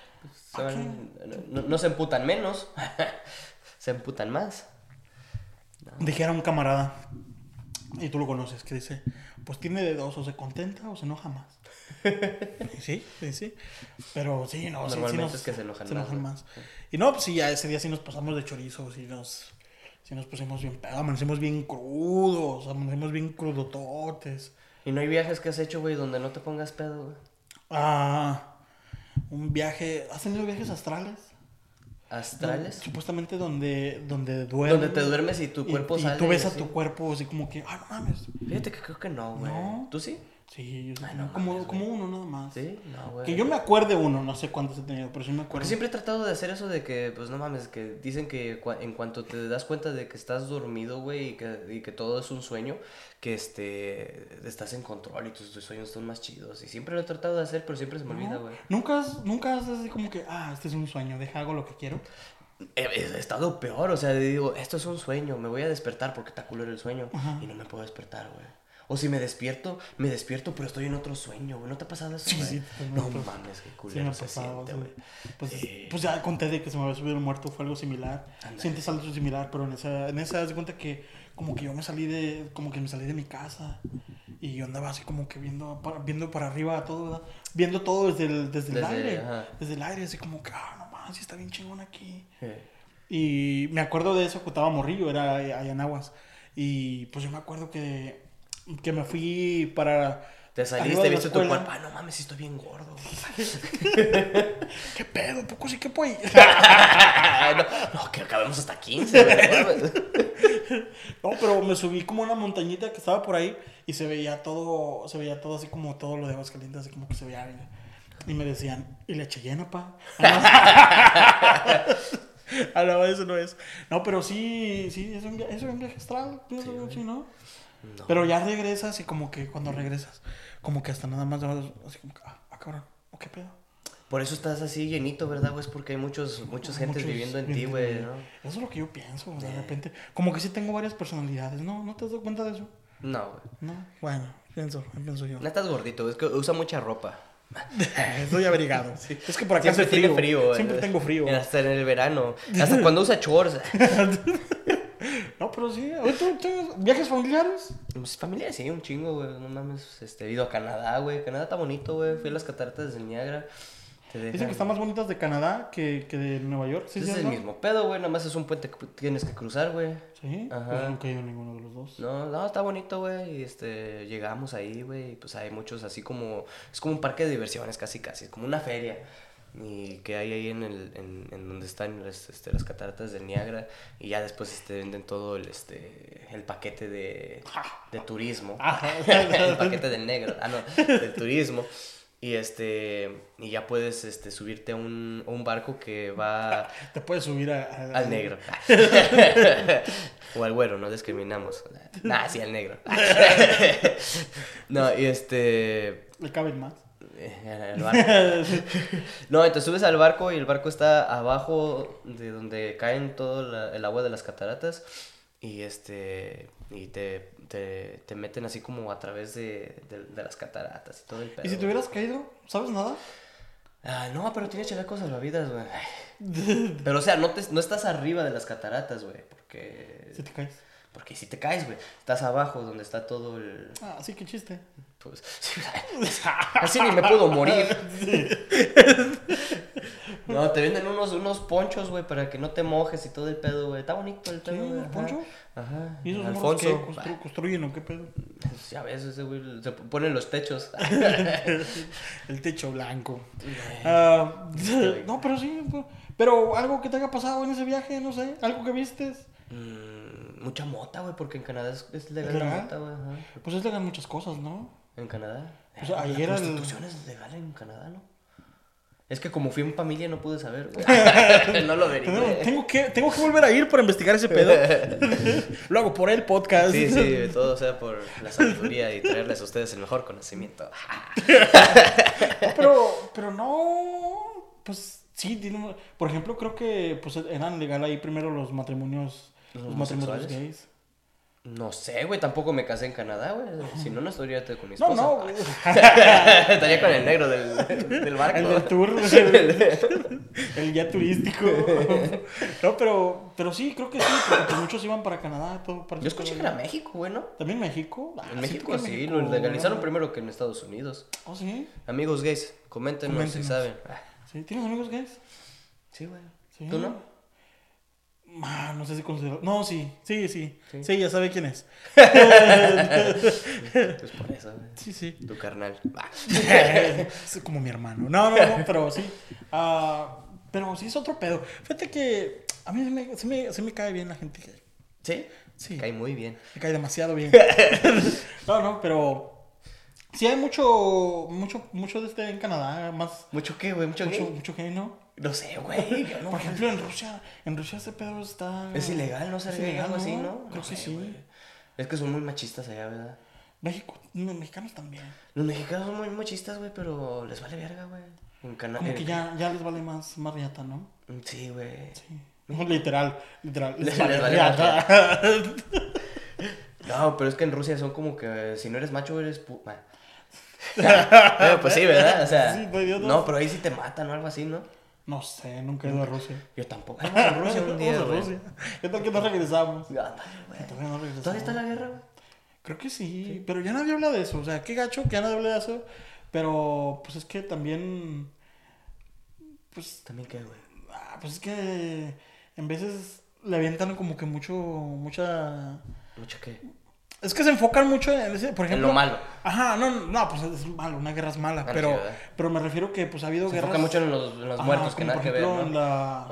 [SPEAKER 1] Se van- no, no se emputan menos. se emputan más.
[SPEAKER 2] dijera un camarada, y tú lo conoces, que dice, pues tiene de dos, o se contenta o se enoja más. Sí, sí, sí. Pero sí, no, sí, sí
[SPEAKER 1] Normalmente
[SPEAKER 2] nos-
[SPEAKER 1] es que se enojan
[SPEAKER 2] se
[SPEAKER 1] más,
[SPEAKER 2] enojan
[SPEAKER 1] ¿no?
[SPEAKER 2] más. Y no, pues sí, ya ese día sí nos pasamos de chorizos y nos, sí nos pusimos bien pedos, amanecimos bien crudos, amanecimos bien crudototes.
[SPEAKER 1] ¿Y no hay viajes que has hecho, güey, donde no te pongas pedo, güey?
[SPEAKER 2] Ah, un viaje, ¿has tenido viajes astrales?
[SPEAKER 1] ¿Astrales?
[SPEAKER 2] Supuestamente donde, donde duermes.
[SPEAKER 1] Donde te duermes y tu cuerpo
[SPEAKER 2] y,
[SPEAKER 1] sale.
[SPEAKER 2] Y tú ves a
[SPEAKER 1] así.
[SPEAKER 2] tu cuerpo así como que, ah, no mames.
[SPEAKER 1] Fíjate que creo que no, güey.
[SPEAKER 2] No.
[SPEAKER 1] ¿Tú sí?
[SPEAKER 2] Sí, yo
[SPEAKER 1] Ay, no
[SPEAKER 2] como,
[SPEAKER 1] mames,
[SPEAKER 2] como uno nada más.
[SPEAKER 1] Sí, no, güey.
[SPEAKER 2] Que yo me acuerde uno, no sé cuántos he tenido, pero sí me acuerdo.
[SPEAKER 1] Porque siempre he tratado de hacer eso de que, pues no mames, que dicen que cua- en cuanto te das cuenta de que estás dormido, güey, y que, y que todo es un sueño, que este, estás en control y tus, tus sueños son más chidos. Y siempre lo he tratado de hacer, pero siempre se me olvida, güey.
[SPEAKER 2] Nunca has, nunca has así como que, ah, este es un sueño, deja hago lo que quiero.
[SPEAKER 1] He, he estado peor, o sea, digo, esto es un sueño, me voy a despertar porque está culero el sueño
[SPEAKER 2] Ajá.
[SPEAKER 1] y no me puedo despertar, güey. O si me despierto, me despierto, pero estoy en otro sueño, güey. ¿No te ha pasado eso,
[SPEAKER 2] Sí,
[SPEAKER 1] güey?
[SPEAKER 2] sí, en
[SPEAKER 1] No
[SPEAKER 2] otro-
[SPEAKER 1] mames, qué
[SPEAKER 2] Sí, me
[SPEAKER 1] culero se
[SPEAKER 2] pasado.
[SPEAKER 1] siente,
[SPEAKER 2] sí.
[SPEAKER 1] güey.
[SPEAKER 2] Pues,
[SPEAKER 1] Sí.
[SPEAKER 2] pues ya conté de que se me había subido el muerto, fue algo similar.
[SPEAKER 1] Ándale.
[SPEAKER 2] Sientes algo similar, pero en esa, en esa, de cuenta que como que yo me salí de, como que me salí de mi casa. Y yo andaba así como que viendo para, viendo para arriba todo, ¿verdad? Viendo todo desde el, desde el
[SPEAKER 1] Desde-
[SPEAKER 2] aire.
[SPEAKER 1] ajá.
[SPEAKER 2] Desde el aire, así como que, ah, no más, sí está bien chingón aquí. Y me acuerdo de eso que estaba morrillo, era allá en Aguas. Y pues yo me acuerdo que, que me fui para...
[SPEAKER 1] Te saliste,
[SPEAKER 2] la
[SPEAKER 1] viste tu cuerpo. Ah, no mames, estoy bien gordo.
[SPEAKER 2] ¿Qué pedo? ¿Poco sí que pues?
[SPEAKER 1] no, no, que acabemos hasta 15, güey.
[SPEAKER 2] No, pero me subí como a una montañita que estaba por ahí y se veía todo, se veía todo así como todo lo de Aguascalientes, así como que se veía. Y me decían, ¿y la Cheyenne, pa? Ah, no, eso no es. No, pero sí, sí, es un, via- es un viaje astral. pienso
[SPEAKER 1] Sí,
[SPEAKER 2] yo,
[SPEAKER 1] güey.
[SPEAKER 2] sí, ¿no?
[SPEAKER 1] No.
[SPEAKER 2] Pero ya regresas y como que cuando regresas, como que hasta nada más, así como que, ah, ah, cabrón, ¿o qué pedo?
[SPEAKER 1] Por eso estás así llenito, ¿verdad, güey? Es porque hay muchos, muchos gentes
[SPEAKER 2] Muchos
[SPEAKER 1] viviendo en ti, güey. ¿no?
[SPEAKER 2] Eso es lo que yo pienso, de repente. Como que sí tengo varias personalidades, ¿no? ¿No te has dado cuenta de eso?
[SPEAKER 1] No, güey.
[SPEAKER 2] No, bueno, pienso, pienso yo.
[SPEAKER 1] No estás gordito, es que usa mucha ropa.
[SPEAKER 2] Estoy abrigado. Es que por acá
[SPEAKER 1] Siempre
[SPEAKER 2] hace
[SPEAKER 1] tiene
[SPEAKER 2] frío.
[SPEAKER 1] frío.
[SPEAKER 2] Siempre tengo frío.
[SPEAKER 1] Hasta en el verano. Hasta cuando usa shorts.
[SPEAKER 2] No, pero sí. ¿Tú tienes viajes familiares?
[SPEAKER 1] Pues familia, sí, un chingo, güey. No mames. Este, he ido a Canadá, güey. Canadá está bonito, güey. Fui a las cataratas del Niágara. Te
[SPEAKER 2] Dicen
[SPEAKER 1] dejan-
[SPEAKER 2] que están más bonitas de Canadá que, que de Nueva York. ¿Sí,
[SPEAKER 1] es
[SPEAKER 2] sí,
[SPEAKER 1] el mismo pedo, güey. Nada más es un puente que tienes que cruzar, güey.
[SPEAKER 2] Sí.
[SPEAKER 1] Ajá.
[SPEAKER 2] Pues nunca he ido a ninguno de los dos.
[SPEAKER 1] No, no, está bonito, güey. Y este, llegamos ahí, güey. y Pues hay muchos así como. Es como un parque de diversiones, casi, casi. Como una feria. Y que hay ahí en, el, en, en donde están las, este, las cataratas del Niágara. Y ya después este, venden todo el, este, el paquete de, de turismo.
[SPEAKER 2] Ajá.
[SPEAKER 1] el paquete del negro. Ah, no, del turismo. Y este. Y ya puedes este, subirte a un, a un barco que va
[SPEAKER 2] Te puedes subir a, a-
[SPEAKER 1] al negro. o al güero, no discriminamos. Nah, sí, al negro. no, y este.
[SPEAKER 2] Le caben más.
[SPEAKER 1] El barco. No, te subes al barco y el barco está abajo de donde caen todo la- el agua de las cataratas. Y este. Y te, te, te meten así como a través de, de, de las cataratas y todo el pedo.
[SPEAKER 2] ¿Y si te hubieras caído? ¿Sabes nada?
[SPEAKER 1] Ah, no, pero tienes chalecos salvavidas, güey. Pero, o sea, no, te, no estás arriba de las cataratas, güey. Porque.
[SPEAKER 2] Si te caes.
[SPEAKER 1] Porque si te caes, güey. Estás abajo donde está todo el.
[SPEAKER 2] Ah, sí, qué chiste.
[SPEAKER 1] Pues. Así ni me puedo morir. No, te venden unos, unos ponchos, güey, para que no te mojes y todo el pedo, güey. Está bonito el
[SPEAKER 2] ¿Sí?
[SPEAKER 1] pedo, güey.
[SPEAKER 2] ¿Los
[SPEAKER 1] ajá.
[SPEAKER 2] ¿Y esos
[SPEAKER 1] Alfonso.
[SPEAKER 2] que constru- construyen o qué pedo?
[SPEAKER 1] bah, Ya ves, ese güey se ponen los techos.
[SPEAKER 2] El techo blanco. Ah, no, pero sí. pues, Pero algo que te haya pasado en ese viaje, no sé. Algo que vistes.
[SPEAKER 1] Mm, mucha mota, güey, porque en Canadá es, es legal
[SPEAKER 2] ¿Legal?
[SPEAKER 1] la mota, güey. ajá.
[SPEAKER 2] Pues es legal muchas cosas, ¿no?
[SPEAKER 1] ¿En Canadá?
[SPEAKER 2] Pues ahí
[SPEAKER 1] la
[SPEAKER 2] era el-
[SPEAKER 1] prostitución es legal en Canadá, ¿no? Es que como fui en familia no pude saber, güey. no lo averigué.
[SPEAKER 2] tengo que, tengo que volver a ir para investigar ese pedo. Lo hago por el podcast.
[SPEAKER 1] Sí, sí, todo sea por la sabiduría y traerles a ustedes el mejor conocimiento.
[SPEAKER 2] No, pero, pero no. Pues sí, por ejemplo, creo que pues eran legal ahí primero los matrimonios,
[SPEAKER 1] ¿Los
[SPEAKER 2] matrimonios gays.
[SPEAKER 1] No sé, güey, tampoco me casé en Canadá, güey. Si no, no estaría con mi
[SPEAKER 2] No,
[SPEAKER 1] esposa.
[SPEAKER 2] no, güey.
[SPEAKER 1] estaría con el negro del, del barco.
[SPEAKER 2] El del tour, el, el guía turístico. No, pero, pero sí, creo que sí, porque pues muchos iban para Canadá. Todo, para
[SPEAKER 1] Yo escuché que era México, güey, ¿no?
[SPEAKER 2] ¿También México? Ah,
[SPEAKER 1] En México sí,
[SPEAKER 2] México-
[SPEAKER 1] lo legalizaron primero que en Estados Unidos.
[SPEAKER 2] ¿Oh, sí?
[SPEAKER 1] Amigos gays, coméntenos,
[SPEAKER 2] Coméntenos.
[SPEAKER 1] si saben.
[SPEAKER 2] ¿Sí? ¿Tienes amigos gays?
[SPEAKER 1] Sí, güey.
[SPEAKER 2] Sí.
[SPEAKER 1] ¿Tú no?
[SPEAKER 2] Ah, no sé si considero. No, sí, sí, sí.
[SPEAKER 1] Sí.
[SPEAKER 2] Sí, ya sabe quién es.
[SPEAKER 1] Pues por eso, güey.
[SPEAKER 2] Sí, sí.
[SPEAKER 1] Tu carnal.
[SPEAKER 2] Es como mi hermano. No, no, no, pero sí. Ah, pero sí es otro pedo. Fíjate que a mí sí me, sí me, me cae bien la gente.
[SPEAKER 1] ¿Sí?
[SPEAKER 2] Sí.
[SPEAKER 1] Cae muy bien.
[SPEAKER 2] Me cae demasiado bien. no, no, pero sí hay mucho, mucho, mucho de este en Canadá, más,
[SPEAKER 1] ¿Mucho qué, güey? ¿Mucho,
[SPEAKER 2] mucho,
[SPEAKER 1] gay?
[SPEAKER 2] mucho gay, ¿no?
[SPEAKER 1] No sé, güey. no-
[SPEAKER 2] Por ejemplo, en Rusia, en Rusia ese pedo está...
[SPEAKER 1] Es ilegal, ¿no? Ser
[SPEAKER 2] Es ilegal,
[SPEAKER 1] algo así,
[SPEAKER 2] ¿no? Creo que
[SPEAKER 1] sé,
[SPEAKER 2] sí.
[SPEAKER 1] güey. Es que son muy machistas allá, ¿verdad?
[SPEAKER 2] México, los mexicanos también.
[SPEAKER 1] Los mexicanos son muy machistas, güey, pero les vale verga, güey. En Canadá.
[SPEAKER 2] Como que ya, ya les vale más, más riata, ¿no?
[SPEAKER 1] Sí, güey.
[SPEAKER 2] Sí. No, literal, literal.
[SPEAKER 1] Les-
[SPEAKER 2] vale
[SPEAKER 1] les vale
[SPEAKER 2] riata.
[SPEAKER 1] No, pero es que en Rusia son como que si no eres macho, eres pu... Bueno. Pues sí, ¿verdad? O sea,
[SPEAKER 2] Sí, no,
[SPEAKER 1] pero ahí sí te matan o algo así, ¿no?
[SPEAKER 2] No sé, nunca he ido a Rusia.
[SPEAKER 1] Yo tampoco. Vamos a Rusia un día, güey.
[SPEAKER 2] Rusia. ¿Qué tal que no regresamos?
[SPEAKER 1] Ándale, güey.
[SPEAKER 2] Todavía no regresamos.
[SPEAKER 1] ¿Todavía está la guerra, güey?
[SPEAKER 2] Creo que sí, pero ya nadie habla de eso. O sea, qué gacho que ya nadie habla de eso. Pero, pues es que también. Pues,
[SPEAKER 1] También qué, güey.
[SPEAKER 2] ah, pues es que en veces le avientan como que mucho, mucha.
[SPEAKER 1] ¿Mucho qué?
[SPEAKER 2] Es que se enfocan mucho en ese, por
[SPEAKER 1] En
[SPEAKER 2] ejemplo.
[SPEAKER 1] lo malo.
[SPEAKER 2] Ajá, no, no, pues es malo, una guerra es mala. Pero,
[SPEAKER 1] sí,
[SPEAKER 2] pero me refiero que pues ha habido
[SPEAKER 1] Se
[SPEAKER 2] guerras.
[SPEAKER 1] enfoca mucho en los, en los
[SPEAKER 2] Ajá,
[SPEAKER 1] muertos que
[SPEAKER 2] como
[SPEAKER 1] nada
[SPEAKER 2] por
[SPEAKER 1] que ver,
[SPEAKER 2] ejemplo,
[SPEAKER 1] ¿no?
[SPEAKER 2] en la...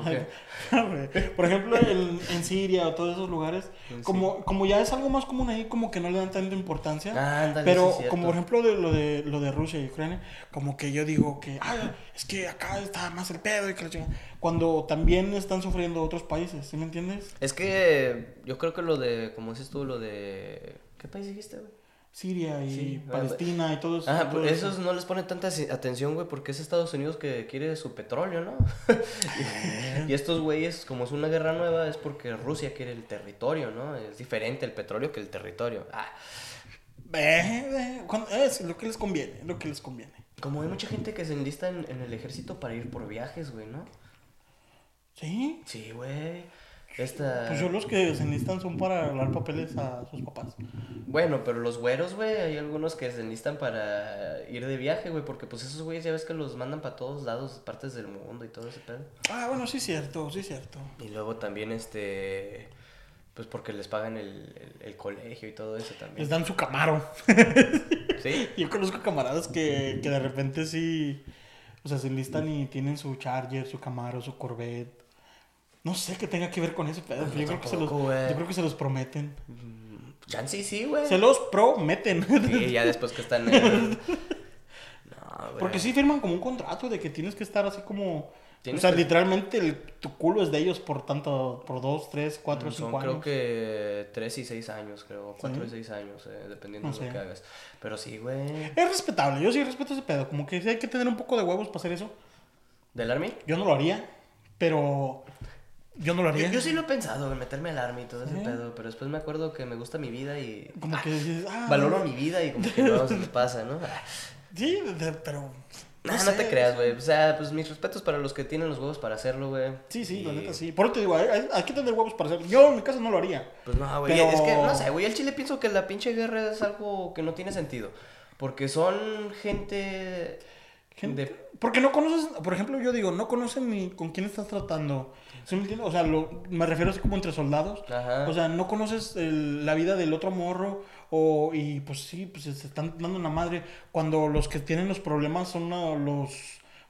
[SPEAKER 2] por ejemplo, en, en Siria o todos esos lugares,
[SPEAKER 1] En
[SPEAKER 2] como, como ya es algo más común ahí, como que no le dan tanta importancia.
[SPEAKER 1] Ah,
[SPEAKER 2] pero
[SPEAKER 1] sí
[SPEAKER 2] como por ejemplo de lo de lo de Rusia y Ucrania, como que yo digo que, ah, es que acá está más el pedo y que la chingada". Cuando también están sufriendo otros países, ¿sí me entiendes?
[SPEAKER 1] Es que yo creo que lo de, como dices tú, lo de... ¿Qué país dijiste, güey?
[SPEAKER 2] Siria y
[SPEAKER 1] Sí,
[SPEAKER 2] Palestina y todo eso.
[SPEAKER 1] Ah,
[SPEAKER 2] todo
[SPEAKER 1] pues
[SPEAKER 2] eso.
[SPEAKER 1] esos no les ponen tanta atención, güey, porque es Estados Unidos que quiere su petróleo, ¿no? y estos güeyes, como es una guerra nueva, es porque Rusia quiere el territorio, ¿no? Es diferente el petróleo que el territorio. Ah,
[SPEAKER 2] es lo que les conviene, lo que les conviene.
[SPEAKER 1] como hay mucha gente que se enlista en, en el ejército para ir por viajes, güey, ¿no?
[SPEAKER 2] Sí.
[SPEAKER 1] Sí, güey. Esta...
[SPEAKER 2] Pues yo los que se necesitan son para dar papeles a sus papás.
[SPEAKER 1] Bueno, pero los güeros, güey, hay algunos que se enlistan para ir de viaje, güey, porque pues esos güeyes ya ves que los mandan para todos lados, partes del mundo y todo ese pedo.
[SPEAKER 2] Ah, bueno, sí, cierto, sí, cierto.
[SPEAKER 1] Y luego también, este, pues porque les pagan el, el, el colegio y todo eso
[SPEAKER 2] Les
[SPEAKER 1] también.
[SPEAKER 2] dan su camaro.
[SPEAKER 1] Sí,
[SPEAKER 2] Yo conozco camaradas que, que de repente sí, o sea, se enlistan y tienen su Charger, su Camaro, su Corvette. No sé qué tenga que ver con ese pedo, pero yo, creo que se los,
[SPEAKER 1] tampoco, güey.
[SPEAKER 2] yo creo que se los prometen.
[SPEAKER 1] chance y sí, güey.
[SPEAKER 2] Se los prometen.
[SPEAKER 1] Sí, ya después que están. No, güey.
[SPEAKER 2] Porque sí firman como un contrato de que tienes que estar así como... O sea,
[SPEAKER 1] que-
[SPEAKER 2] literalmente el- tu culo es de ellos por tanto, por dos, tres, cuatro,
[SPEAKER 1] Son
[SPEAKER 2] cinco
[SPEAKER 1] creo
[SPEAKER 2] años.
[SPEAKER 1] que 3 y 6 años, creo. 4
[SPEAKER 2] Sí.
[SPEAKER 1] y 6 años, eh, dependiendo
[SPEAKER 2] No
[SPEAKER 1] de lo que hagas. Pero sí, güey.
[SPEAKER 2] Es respetable, yo sí respeto ese pedo. Como que hay que tener un poco de huevos para hacer eso.
[SPEAKER 1] ¿Del Army?
[SPEAKER 2] Yo no lo haría, pero... Yo no lo haría.
[SPEAKER 1] yo sí lo he pensado, en meterme al Army y todo ese pedo, pero después me acuerdo que me gusta mi vida y...
[SPEAKER 2] Como que ah,
[SPEAKER 1] Valoro mi vida y como que no se me pasa, ¿no?
[SPEAKER 2] Sí, pero.
[SPEAKER 1] No, no
[SPEAKER 2] sé.
[SPEAKER 1] te creas, güey. O sea, pues mis respetos para los que tienen los huevos para hacerlo, güey.
[SPEAKER 2] Sí, sí, la
[SPEAKER 1] Y,
[SPEAKER 2] neta sí. Por eso te digo, hay, que tener huevos para hacer. Yo en mi caso no lo haría.
[SPEAKER 1] Pues no, güey.
[SPEAKER 2] Pero-
[SPEAKER 1] Es que, no sé, güey. Al chile pienso que la pinche guerra es algo que no tiene sentido. Porque son gente.
[SPEAKER 2] Gente-
[SPEAKER 1] de-
[SPEAKER 2] Porque no conoces, por ejemplo, yo digo, no conocen ni con quién estás tratando. ¿Sí me entiendes? O sea, lo- me refiero así como entre soldados.
[SPEAKER 1] Ajá.
[SPEAKER 2] O sea, no conoces el- la vida del otro morro. O, y pues sí, pues se están dando una madre. Cuando los que tienen los problemas son ah, los.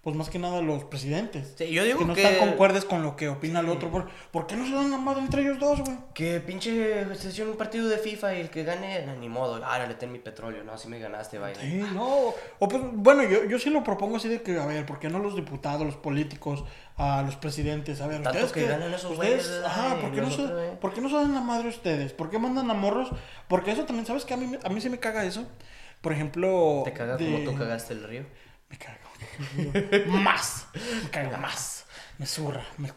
[SPEAKER 2] Pues más que nada los presidentes.
[SPEAKER 1] Sí, yo digo
[SPEAKER 2] que no
[SPEAKER 1] que-
[SPEAKER 2] están concuerdes con lo que opina el otro. ¿Por, ¿por qué no se dan la madre entre ellos dos, güey?
[SPEAKER 1] Que pinche se un partido de FIFA y el que gane, no, ni modo. Ah, le ten mi petróleo. No, si me ganaste, vaya.
[SPEAKER 2] Sí, no. O pues, bueno, yo, yo sí lo propongo así de que, a ver, ¿por qué no los diputados, los políticos, a los presidentes? A ver,
[SPEAKER 1] Tanto
[SPEAKER 2] ustedes
[SPEAKER 1] que ganan esos
[SPEAKER 2] ustedes,
[SPEAKER 1] güeyes,
[SPEAKER 2] ajá,
[SPEAKER 1] ay,
[SPEAKER 2] ¿por qué, no se,
[SPEAKER 1] eh.
[SPEAKER 2] ¿por qué no se dan la madre ustedes? ¿Por qué mandan a morros? Porque eso también, ¿sabes qué? A mí, a mí sí me caga eso. Por ejemplo...
[SPEAKER 1] Te caga
[SPEAKER 2] de-
[SPEAKER 1] como tú cagaste el río.
[SPEAKER 2] Me caga. más. Me caga más. Me zurra. me-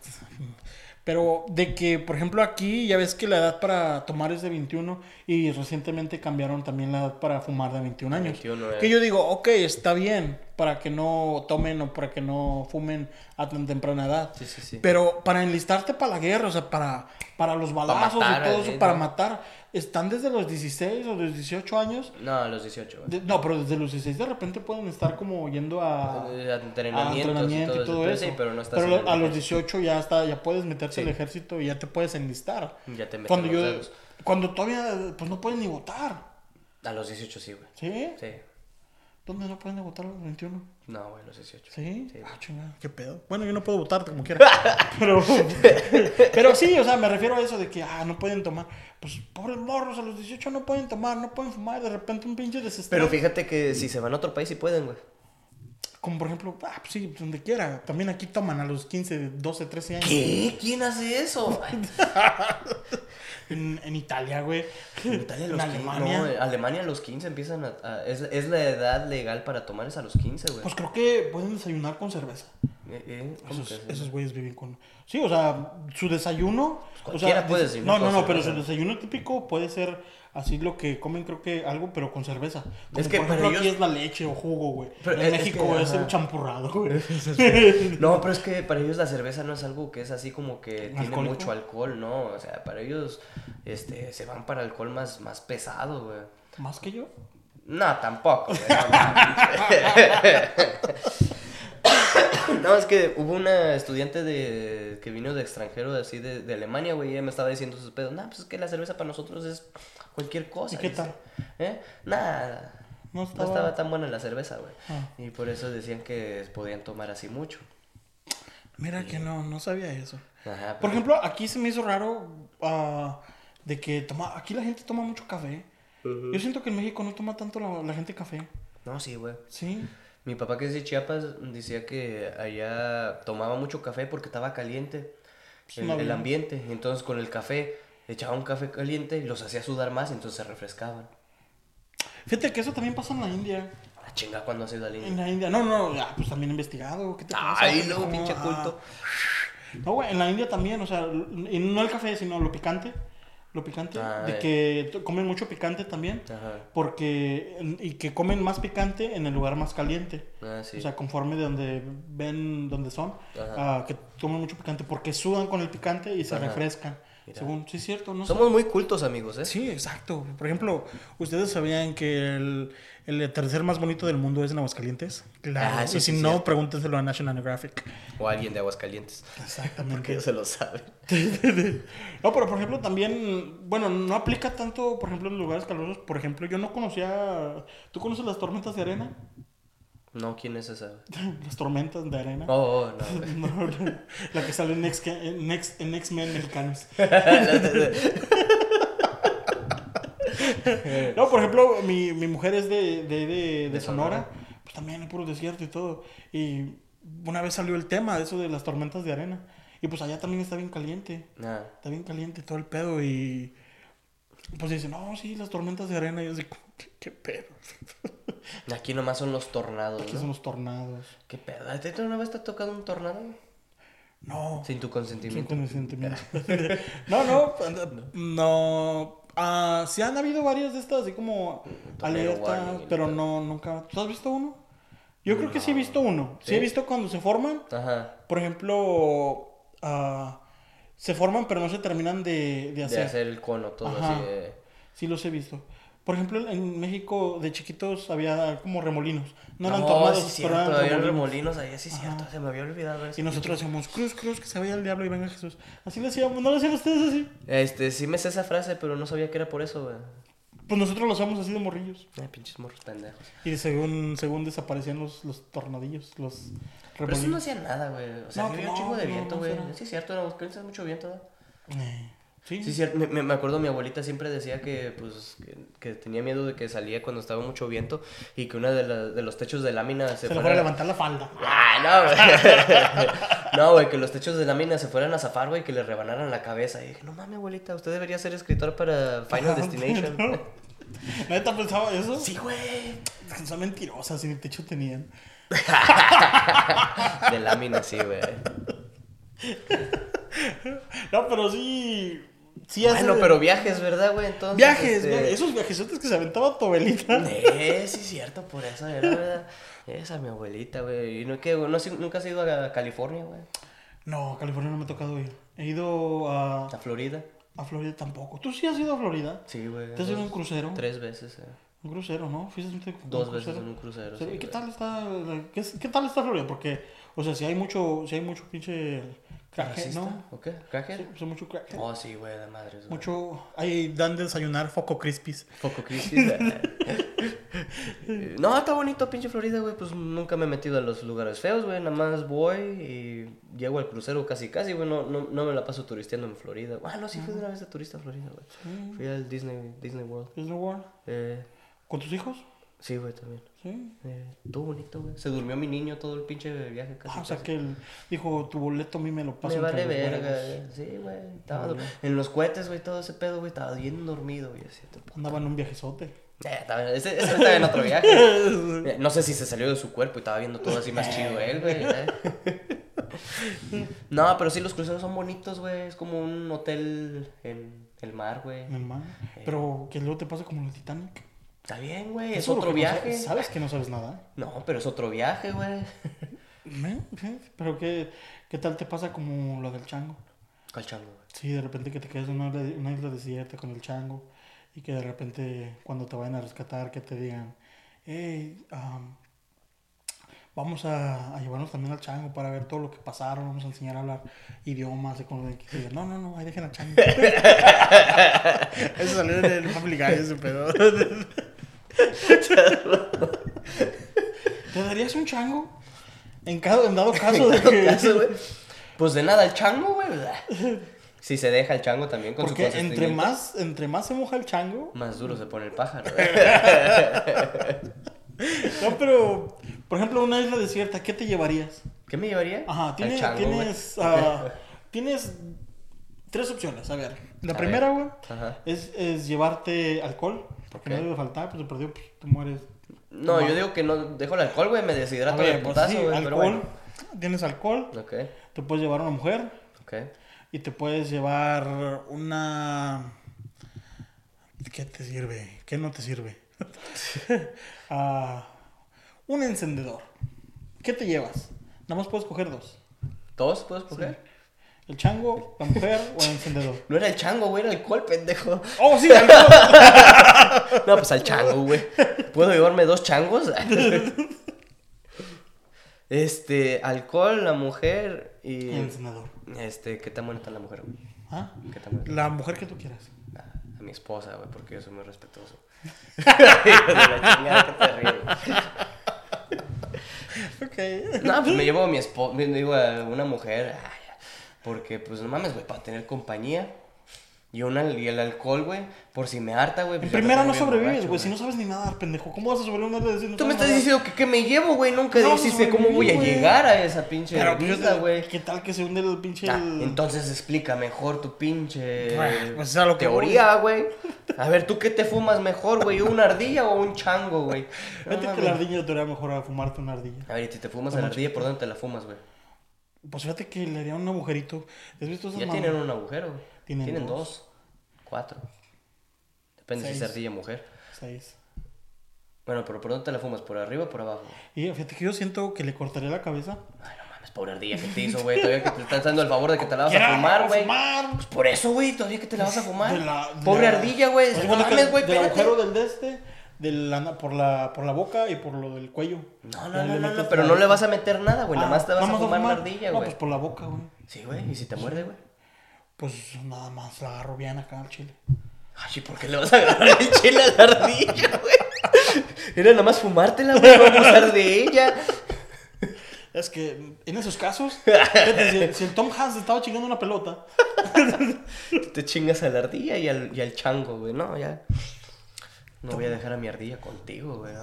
[SPEAKER 2] Pero de que, por ejemplo, aquí ya ves que la edad para tomar es de 21 y recientemente cambiaron también la edad para fumar de 21 años.
[SPEAKER 1] 21, eh.
[SPEAKER 2] Que yo digo, ok, está bien para que no tomen o para que no fumen a tan temprana edad.
[SPEAKER 1] Sí, sí, sí.
[SPEAKER 2] Pero para enlistarte para la guerra, o sea, para, para los balazos
[SPEAKER 1] matar,
[SPEAKER 2] y todo
[SPEAKER 1] eh,
[SPEAKER 2] eso, para
[SPEAKER 1] ¿no?
[SPEAKER 2] matar, están desde los 16 o los 18 años.
[SPEAKER 1] No, a los 18, güey.
[SPEAKER 2] De- no, pero desde los 16 de repente pueden estar como yendo a,
[SPEAKER 1] Eh,
[SPEAKER 2] a
[SPEAKER 1] entrenamientos
[SPEAKER 2] entrenamiento y todo
[SPEAKER 1] ese
[SPEAKER 2] eso.
[SPEAKER 1] pedo, Sí, pero no estás
[SPEAKER 2] Pero a los
[SPEAKER 1] ejército.
[SPEAKER 2] 18 ya está, ya puedes meterte
[SPEAKER 1] Sí.
[SPEAKER 2] al ejército y ya te puedes enlistar.
[SPEAKER 1] Ya te meten
[SPEAKER 2] Cuando yo,
[SPEAKER 1] dedos.
[SPEAKER 2] cuando todavía, pues no pueden ni votar.
[SPEAKER 1] A los 18 sí, güey.
[SPEAKER 2] ¿Sí?
[SPEAKER 1] Sí.
[SPEAKER 2] ¿Dónde no pueden votar a los 21?
[SPEAKER 1] No, güey, los 18.
[SPEAKER 2] ¿Sí?
[SPEAKER 1] Sí.
[SPEAKER 2] Ah, chingada, qué pedo. Bueno, yo no puedo votar como quiera. pero, pero sí, o sea, me refiero a eso de que, ah, no pueden tomar. Pues, pobres morros, a los 18 no pueden tomar, no pueden fumar. De repente un pinche desestrés.
[SPEAKER 1] Pero fíjate que si se van a otro país sí pueden, güey.
[SPEAKER 2] Como por ejemplo, ah, pues sí, donde quiera. También aquí toman a los 15, 12, 13 años.
[SPEAKER 1] ¿Qué? ¿Quién hace eso?
[SPEAKER 2] En, en Italia, güey.
[SPEAKER 1] en Italia
[SPEAKER 2] En
[SPEAKER 1] los 15.
[SPEAKER 2] Alemania.
[SPEAKER 1] No, en Alemania a los 15 empiezan a... a- es, es la edad legal para tomar es a los 15, güey.
[SPEAKER 2] Pues creo que pueden desayunar con cerveza.
[SPEAKER 1] Eh, eh, ¿cómo
[SPEAKER 2] Esos,
[SPEAKER 1] es
[SPEAKER 2] esos güeyes viven con. Sí, o sea, su desayuno. o
[SPEAKER 1] cualquiera
[SPEAKER 2] sea,
[SPEAKER 1] puede
[SPEAKER 2] des-
[SPEAKER 1] desayunar
[SPEAKER 2] No, no, no, pero su desayuno típico puede ser así lo que comen, creo que algo, pero con cerveza. Como
[SPEAKER 1] Es que
[SPEAKER 2] por aquí
[SPEAKER 1] ellos-
[SPEAKER 2] es la leche o jugo, güey.
[SPEAKER 1] Pero
[SPEAKER 2] En México
[SPEAKER 1] que,
[SPEAKER 2] es, el champurrado, güey.
[SPEAKER 1] No, pero es que para ellos la cerveza no es algo que es así como que tiene mucho alcohol, ¿no? O sea, para ellos este, se van para alcohol más, más pesado, güey.
[SPEAKER 2] Más que yo.
[SPEAKER 1] No, tampoco, güey. No. No, es que hubo una estudiante de, que vino de extranjero, así de, de Alemania, güey, y ella me estaba diciendo sus pedos. No, pues es que la cerveza para nosotros es cualquier cosa.
[SPEAKER 2] ¿Y qué
[SPEAKER 1] dice.
[SPEAKER 2] tal?
[SPEAKER 1] ¿Eh? Nada.
[SPEAKER 2] No
[SPEAKER 1] No
[SPEAKER 2] estaba-
[SPEAKER 1] tan buena la cerveza, güey.
[SPEAKER 2] Ah.
[SPEAKER 1] Y por eso decían que podían tomar así mucho.
[SPEAKER 2] Mira que no, no sabía eso.
[SPEAKER 1] Ajá.
[SPEAKER 2] Por
[SPEAKER 1] pero-
[SPEAKER 2] ejemplo, aquí se me hizo raro ah, de que toma, aquí la gente toma mucho café. Yo siento que en México no toma tanto la, la gente café.
[SPEAKER 1] No, sí, güey.
[SPEAKER 2] Sí.
[SPEAKER 1] Mi papá que es de Chiapas decía que allá tomaba mucho café porque estaba caliente el,
[SPEAKER 2] no,
[SPEAKER 1] el
[SPEAKER 2] no.
[SPEAKER 1] ambiente. Entonces con el café echaba un café caliente y los hacía sudar más y entonces se refrescaban.
[SPEAKER 2] Fíjate que eso también pasa en la India.
[SPEAKER 1] La chinga cuando has ido
[SPEAKER 2] En
[SPEAKER 1] India.
[SPEAKER 2] la India. No, no, ya, pues también he investigado. ¿Qué te?
[SPEAKER 1] Ay, luego
[SPEAKER 2] pendejo?
[SPEAKER 1] pinche
[SPEAKER 2] Ah.
[SPEAKER 1] culto.
[SPEAKER 2] No, güey, en la India también, o sea, no el café, sino lo picante. Lo picante.
[SPEAKER 1] Ah,
[SPEAKER 2] de
[SPEAKER 1] eh.
[SPEAKER 2] que comen mucho picante también.
[SPEAKER 1] Ajá.
[SPEAKER 2] Porque. Y que comen más picante en el lugar más caliente.
[SPEAKER 1] Ah, sí.
[SPEAKER 2] O sea, conforme de donde ven donde son.
[SPEAKER 1] Ajá.
[SPEAKER 2] ah, que comen mucho picante. Porque sudan con el picante y se
[SPEAKER 1] Ajá.
[SPEAKER 2] refrescan.
[SPEAKER 1] Mira.
[SPEAKER 2] Según, sí, es cierto, ¿no?
[SPEAKER 1] Somos muy cultos, amigos, ¿eh?
[SPEAKER 2] Sí, exacto. Por ejemplo, ¿ustedes sabían que el, el atardecer más bonito del mundo es en Aguascalientes? Claro.
[SPEAKER 1] Ah, eso
[SPEAKER 2] y si no,
[SPEAKER 1] cierto.
[SPEAKER 2] pregúntenselo a National Geographic.
[SPEAKER 1] O alguien de Aguascalientes. Porque
[SPEAKER 2] Exactamente.
[SPEAKER 1] ellos se lo saben.
[SPEAKER 2] No, pero por ejemplo también, bueno, no aplica tanto, por ejemplo, en lugares calurosos. Por ejemplo, yo no conocía, ¿tú conoces las tormentas de arena?
[SPEAKER 1] No, ¿quién es esa?
[SPEAKER 2] Las tormentas de arena.
[SPEAKER 1] Oh, oh, no.
[SPEAKER 2] No, la que sale en X- en X- en X-Men mexicanos. No, por ejemplo, mi, mi mujer es de, de, de, de Sonora,
[SPEAKER 1] Sonora.
[SPEAKER 2] pues también hay puro desierto y todo. Y una vez salió el tema de eso de las tormentas de arena. Y pues allá también está bien caliente.
[SPEAKER 1] Nah.
[SPEAKER 2] Está bien caliente todo el pedo y pues dicen, no, sí, las tormentas de arena. Y yo así, ¿qué, qué pedo?
[SPEAKER 1] Aquí nomás son los tornados,
[SPEAKER 2] Aquí
[SPEAKER 1] ¿no?
[SPEAKER 2] son los tornados.
[SPEAKER 1] ¿Qué pedo? ¿A ti una vez te ha tocado un tornado?
[SPEAKER 2] No,
[SPEAKER 1] Sin tu
[SPEAKER 2] sin
[SPEAKER 1] consentimiento.
[SPEAKER 2] consentimiento. no, no, no. Ah, sí han habido varias de estas, así como alertas,
[SPEAKER 1] warning
[SPEAKER 2] pero no, nunca. ¿Tú has visto uno? Yo creo que sí he visto uno. Sí,
[SPEAKER 1] ¿Sí?
[SPEAKER 2] he visto cuando se forman.
[SPEAKER 1] Ajá.
[SPEAKER 2] Por ejemplo, ah, se forman, pero no se terminan de, de hacer.
[SPEAKER 1] De hacer el cono, todo
[SPEAKER 2] Ajá.
[SPEAKER 1] así. eh.
[SPEAKER 2] Sí, los he visto. Por ejemplo, en México de chiquitos había como remolinos. No eran
[SPEAKER 1] No,
[SPEAKER 2] tornados,
[SPEAKER 1] sí,
[SPEAKER 2] pero
[SPEAKER 1] cierto,
[SPEAKER 2] eran remolinos.
[SPEAKER 1] remolinos ahí, sí,
[SPEAKER 2] Ajá.
[SPEAKER 1] cierto. Se me había olvidado eso.
[SPEAKER 2] Y nosotros decíamos, cruz, cruz, que se vaya el diablo y venga Jesús. Así le hacíamos, ¿no lo hacían ustedes así?
[SPEAKER 1] Este, sí me sé esa frase, pero no sabía que era por eso, güey.
[SPEAKER 2] Pues nosotros lo hacíamos así de morrillos.
[SPEAKER 1] Ay, pinches morros pendejos.
[SPEAKER 2] Y según, según desaparecían los, los tornadillos, los
[SPEAKER 1] Pero eso no
[SPEAKER 2] remolinos.
[SPEAKER 1] hacía nada, güey. O sea,
[SPEAKER 2] No,
[SPEAKER 1] había
[SPEAKER 2] no,
[SPEAKER 1] un chingo de
[SPEAKER 2] no,
[SPEAKER 1] viento,
[SPEAKER 2] no
[SPEAKER 1] güey.
[SPEAKER 2] será.
[SPEAKER 1] sí, es cierto, hace mucho viento.
[SPEAKER 2] Eh, sí.
[SPEAKER 1] Sí. Me, me- acuerdo, mi abuelita siempre decía que, pues, que, que tenía miedo de que salía cuando estaba mucho viento y que una de, la- de los techos de lámina se,
[SPEAKER 2] Se
[SPEAKER 1] fuera...
[SPEAKER 2] fuera a levantar la falda.
[SPEAKER 1] Ah, no, güey. no, güey, que los techos de lámina se fueran a zafar, güey, que le rebanaran la cabeza. Y dije, no mames, abuelita, usted debería ser escritor para Final Destination.
[SPEAKER 2] ¿Neta pensaba eso?
[SPEAKER 1] sí, güey.
[SPEAKER 2] Son mentirosas, sin techo tenían.
[SPEAKER 1] De lámina, sí, güey.
[SPEAKER 2] No, pero sí. Sí
[SPEAKER 1] Bueno,
[SPEAKER 2] de-
[SPEAKER 1] pero viajes, ¿verdad, güey? Entonces,
[SPEAKER 2] Viajes,
[SPEAKER 1] este,
[SPEAKER 2] viajes, esos viajesotes que se aventaba tu abuelita.
[SPEAKER 1] Eh, sí, cierto, por eso era, ¿verdad? Esa mi abuelita, güey. Y no, que, no, has- nunca has ido a California, güey.
[SPEAKER 2] No, California no me ha tocado ir. He ido a,
[SPEAKER 1] A Florida.
[SPEAKER 2] a Florida tampoco. ¿Tú sí has ido a Florida?
[SPEAKER 1] Sí, güey.
[SPEAKER 2] ¿Te has ido
[SPEAKER 1] dos-
[SPEAKER 2] un crucero?
[SPEAKER 1] Tres veces, eh.
[SPEAKER 2] Un crucero, ¿no? Fuiste un- un
[SPEAKER 1] Dos veces en un crucero.
[SPEAKER 2] Sí,
[SPEAKER 1] sí,
[SPEAKER 2] ¿Y qué
[SPEAKER 1] güey.
[SPEAKER 2] tal está qué, qué tal está Florida? Porque, o sea, si hay mucho, si hay mucho pinche crackhead. ¿no?
[SPEAKER 1] ¿O qué?
[SPEAKER 2] Pues hay mucho crackhead.
[SPEAKER 1] Oh, sí, güey, de madres, güey.
[SPEAKER 2] Mucho, ahí dan de desayunar foco crispies.
[SPEAKER 1] Foco crisis. no, está bonito pinche Florida, güey. Pues nunca me he metido a los lugares feos, güey. Nada más voy y llego al crucero casi, casi, güey. No, no, no me la paso turisteando en Florida. Ah, no, sí fui de una vez de turista a Florida, güey. Fui al Disney, Disney World.
[SPEAKER 2] Disney World.
[SPEAKER 1] Eh,
[SPEAKER 2] ¿Con tus hijos?
[SPEAKER 1] Sí, güey, también.
[SPEAKER 2] Sí.
[SPEAKER 1] Eh, estuvo bonito, güey. Se durmió mi niño todo el pinche viaje casi.
[SPEAKER 2] Ah, o sea
[SPEAKER 1] casi.
[SPEAKER 2] que él dijo, tu boleto a mí me lo paso
[SPEAKER 1] Me vale verga,
[SPEAKER 2] huevos".
[SPEAKER 1] güey. Sí, güey. Estaba
[SPEAKER 2] Vale.
[SPEAKER 1] En los cohetes, güey, todo ese pedo, güey. Estaba bien dormido, güey. Así,
[SPEAKER 2] Andaba en un viajezote.
[SPEAKER 1] Eh, estaba- ese, ese estaba en otro viaje. Eh, No sé si se salió de su cuerpo y estaba viendo todo así más chido él, güey. ¿eh? No, pero sí, los cruceros son bonitos, güey. Es como un hotel en el mar, güey.
[SPEAKER 2] En el mar. Pero que luego te pasa como el Titanic.
[SPEAKER 1] Está bien, güey. Es otro
[SPEAKER 2] que no
[SPEAKER 1] viaje.
[SPEAKER 2] sabes, sabes que no sabes nada.
[SPEAKER 1] No, pero es otro viaje, güey.
[SPEAKER 2] Pero ¿qué, ¿qué tal te pasa como lo del chango?
[SPEAKER 1] ¿Cuál chango, güey?
[SPEAKER 2] Sí, de repente que te quedas en una, isla- una isla desierta con el chango y que de repente cuando te vayan a rescatar que te digan, hey, am, vamos a, a llevarnos también al chango para ver todo lo que pasaron, vamos a enseñar a hablar idiomas y no, no, no, ahí dejen al chango. Eso salió en el Family Guy ese pedo. ¿Te darías un chango? En, caso, en dado caso de que...
[SPEAKER 1] caso, Pues de nada, el chango, güey. Si se deja el chango también con
[SPEAKER 2] Porque
[SPEAKER 1] su
[SPEAKER 2] entre más, entre más se moja el chango,
[SPEAKER 1] Más duro se pone el pájaro.
[SPEAKER 2] No, pero Por ejemplo, una isla desierta, ¿qué te llevarías?
[SPEAKER 1] ¿Qué me llevaría?
[SPEAKER 2] Ajá, tienes,
[SPEAKER 1] chango, güey.
[SPEAKER 2] tienes, ah, tienes tres opciones. A ver, la
[SPEAKER 1] A
[SPEAKER 2] primera, güey, es, es llevarte alcohol. Porque
[SPEAKER 1] Ok.
[SPEAKER 2] no debe faltar, pues de perdido, pues te mueres.
[SPEAKER 1] No, yo digo que no dejo el alcohol, güey, me
[SPEAKER 2] A
[SPEAKER 1] deshidrato
[SPEAKER 2] ver,
[SPEAKER 1] de
[SPEAKER 2] pues
[SPEAKER 1] putazo,
[SPEAKER 2] sí,
[SPEAKER 1] güey,
[SPEAKER 2] alcohol.
[SPEAKER 1] bueno.
[SPEAKER 2] Tienes alcohol,
[SPEAKER 1] Ok,
[SPEAKER 2] te puedes llevar una mujer
[SPEAKER 1] ok.
[SPEAKER 2] y te puedes llevar una... ¿Qué te sirve? ¿Qué no te sirve? Ah, un encendedor. ¿Qué te llevas? Nada más puedes coger dos.
[SPEAKER 1] ¿Todos puedes coger?
[SPEAKER 2] El chango, la mujer o el encendedor.
[SPEAKER 1] No era el chango, güey, era alcohol, pendejo.
[SPEAKER 2] ¡Oh, sí! alcohol!
[SPEAKER 1] No, pues al chango, güey. ¿Puedo llevarme dos changos? Este, alcohol, la mujer y...
[SPEAKER 2] El encendedor.
[SPEAKER 1] Este, ¿qué tan buena está la mujer, güey?
[SPEAKER 2] ¿Ah?
[SPEAKER 1] ¿Qué tan buena?
[SPEAKER 2] La mujer que tú quieras.
[SPEAKER 1] A, a mi esposa, güey, porque yo soy muy respetuoso. Hijo de la chingada, qué terrible.
[SPEAKER 2] Ok.
[SPEAKER 1] No, pues me llevo a mi esposa, digo, a una mujer, ay, porque pues no mames, güey, para tener compañía. Y, una, y el alcohol, güey, por si me harta, güey.
[SPEAKER 2] En
[SPEAKER 1] pues, me
[SPEAKER 2] primera no sobrevives, güey. Si no sabes ni nadar, pendejo. ¿Cómo vas a sobrevivir una isla
[SPEAKER 1] Tú me estás
[SPEAKER 2] diciendo
[SPEAKER 1] diciendo que, que me llevo, güey, nunca
[SPEAKER 2] No,
[SPEAKER 1] dijiste cómo voy a
[SPEAKER 2] güey.
[SPEAKER 1] llegar a esa pinche
[SPEAKER 2] Pero,
[SPEAKER 1] isla, güey.
[SPEAKER 2] ¿qué tal que se hunde el pinche...
[SPEAKER 1] Ah,
[SPEAKER 2] el-
[SPEAKER 1] entonces explica mejor tu pinche
[SPEAKER 2] pues, es a lo que
[SPEAKER 1] teoría, güey. A ver, ¿tú qué te fumas mejor, güey? ¿Una ardilla o un chango, güey? No
[SPEAKER 2] Fíjate que la ardilla te haría mejor a fumarte una ardilla.
[SPEAKER 1] A ver, y si te fumas a la ardilla, ¿por dónde te la fumas, güey?
[SPEAKER 2] Pues fíjate que le haría un agujerito. ¿Has visto esas
[SPEAKER 1] Ya tienen un agujero.
[SPEAKER 2] Tienen
[SPEAKER 1] Tienen,
[SPEAKER 2] dos.
[SPEAKER 1] dos. Cuatro. Depende si es ardilla o mujer.
[SPEAKER 2] Seis.
[SPEAKER 1] Bueno, pero ¿por dónde te la fumas? ¿Por arriba o por abajo?
[SPEAKER 2] Y fíjate que yo siento que le cortaría la cabeza.
[SPEAKER 1] Ay, no mames, pobre ardilla que te hizo, güey. Todavía que te estás dando el favor de que te la vas a fumar, güey. Pues por eso, güey, todavía que te la vas a fumar.
[SPEAKER 2] De la- de
[SPEAKER 1] Pobre
[SPEAKER 2] la-
[SPEAKER 1] ardilla, güey. No mames, güey,
[SPEAKER 2] Del agujero del de este, de la- por, la, por la boca y por lo del cuello.
[SPEAKER 1] No, no, no, no, no, pero no le vas a meter nada, güey.
[SPEAKER 2] Ah,
[SPEAKER 1] Nada más te vas a fumar la ardilla,
[SPEAKER 2] No,
[SPEAKER 1] güey.
[SPEAKER 2] pues por la boca, güey.
[SPEAKER 1] Sí, güey. ¿Y si te muerde, güey?
[SPEAKER 2] Pues nada más la agarro bien acá al chile.
[SPEAKER 1] Ay, ¿y por qué le vas a agarrar el chile a la ardilla, güey? Era nada más fumártela, güey, no abusar de ella.
[SPEAKER 2] Es que en esos casos, si, si el Tom Hanks estaba chingando una pelota,
[SPEAKER 1] Te chingas a la ardilla y al, y al chango, güey. No, ya. No voy a dejar a mi ardilla contigo, güey.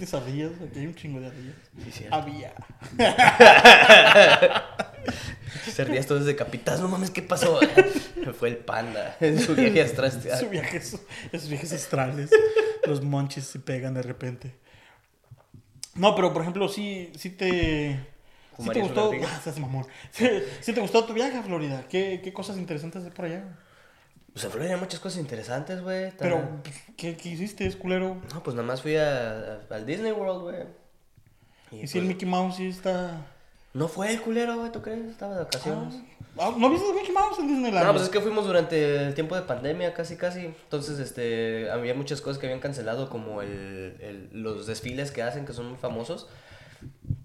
[SPEAKER 2] Esas ardillas, aquí hay un chingo de ardillas.
[SPEAKER 1] Sí, cierto.
[SPEAKER 2] Había.
[SPEAKER 1] Se ardillas todos decapitadas. No mames, ¿qué pasó? Fue el panda en su viaje astral.
[SPEAKER 2] Esos viajes, esos viajes astrales. Los monches se pegan de repente. No, pero por ejemplo, sí, sí te. Sí te
[SPEAKER 1] ¿Fumarías una
[SPEAKER 2] gustó.
[SPEAKER 1] ardilla?
[SPEAKER 2] Ah, seas mamón. Sí, sí te gustó tu viaje a Florida. ¿Qué, qué cosas interesantes hay por allá?
[SPEAKER 1] Pues en Florida hay muchas cosas interesantes, güey.
[SPEAKER 2] Pero, ¿qué, qué hiciste? ¿Es culero?
[SPEAKER 1] No, pues nada más fui a, a- al Disney World, güey.
[SPEAKER 2] ¿Y,
[SPEAKER 1] Y
[SPEAKER 2] si el
[SPEAKER 1] pues,
[SPEAKER 2] Mickey Mouse sí está.?
[SPEAKER 1] No fue el culero, güey, ¿tú crees? Estaba de vacaciones.
[SPEAKER 2] Ah, ¿No viste Mickey Mouse en Disneyland?
[SPEAKER 1] No, pues es que fuimos durante el tiempo de pandemia, casi, casi. Entonces, este, había muchas cosas que habían cancelado, como el, el- los desfiles que hacen, que son muy famosos.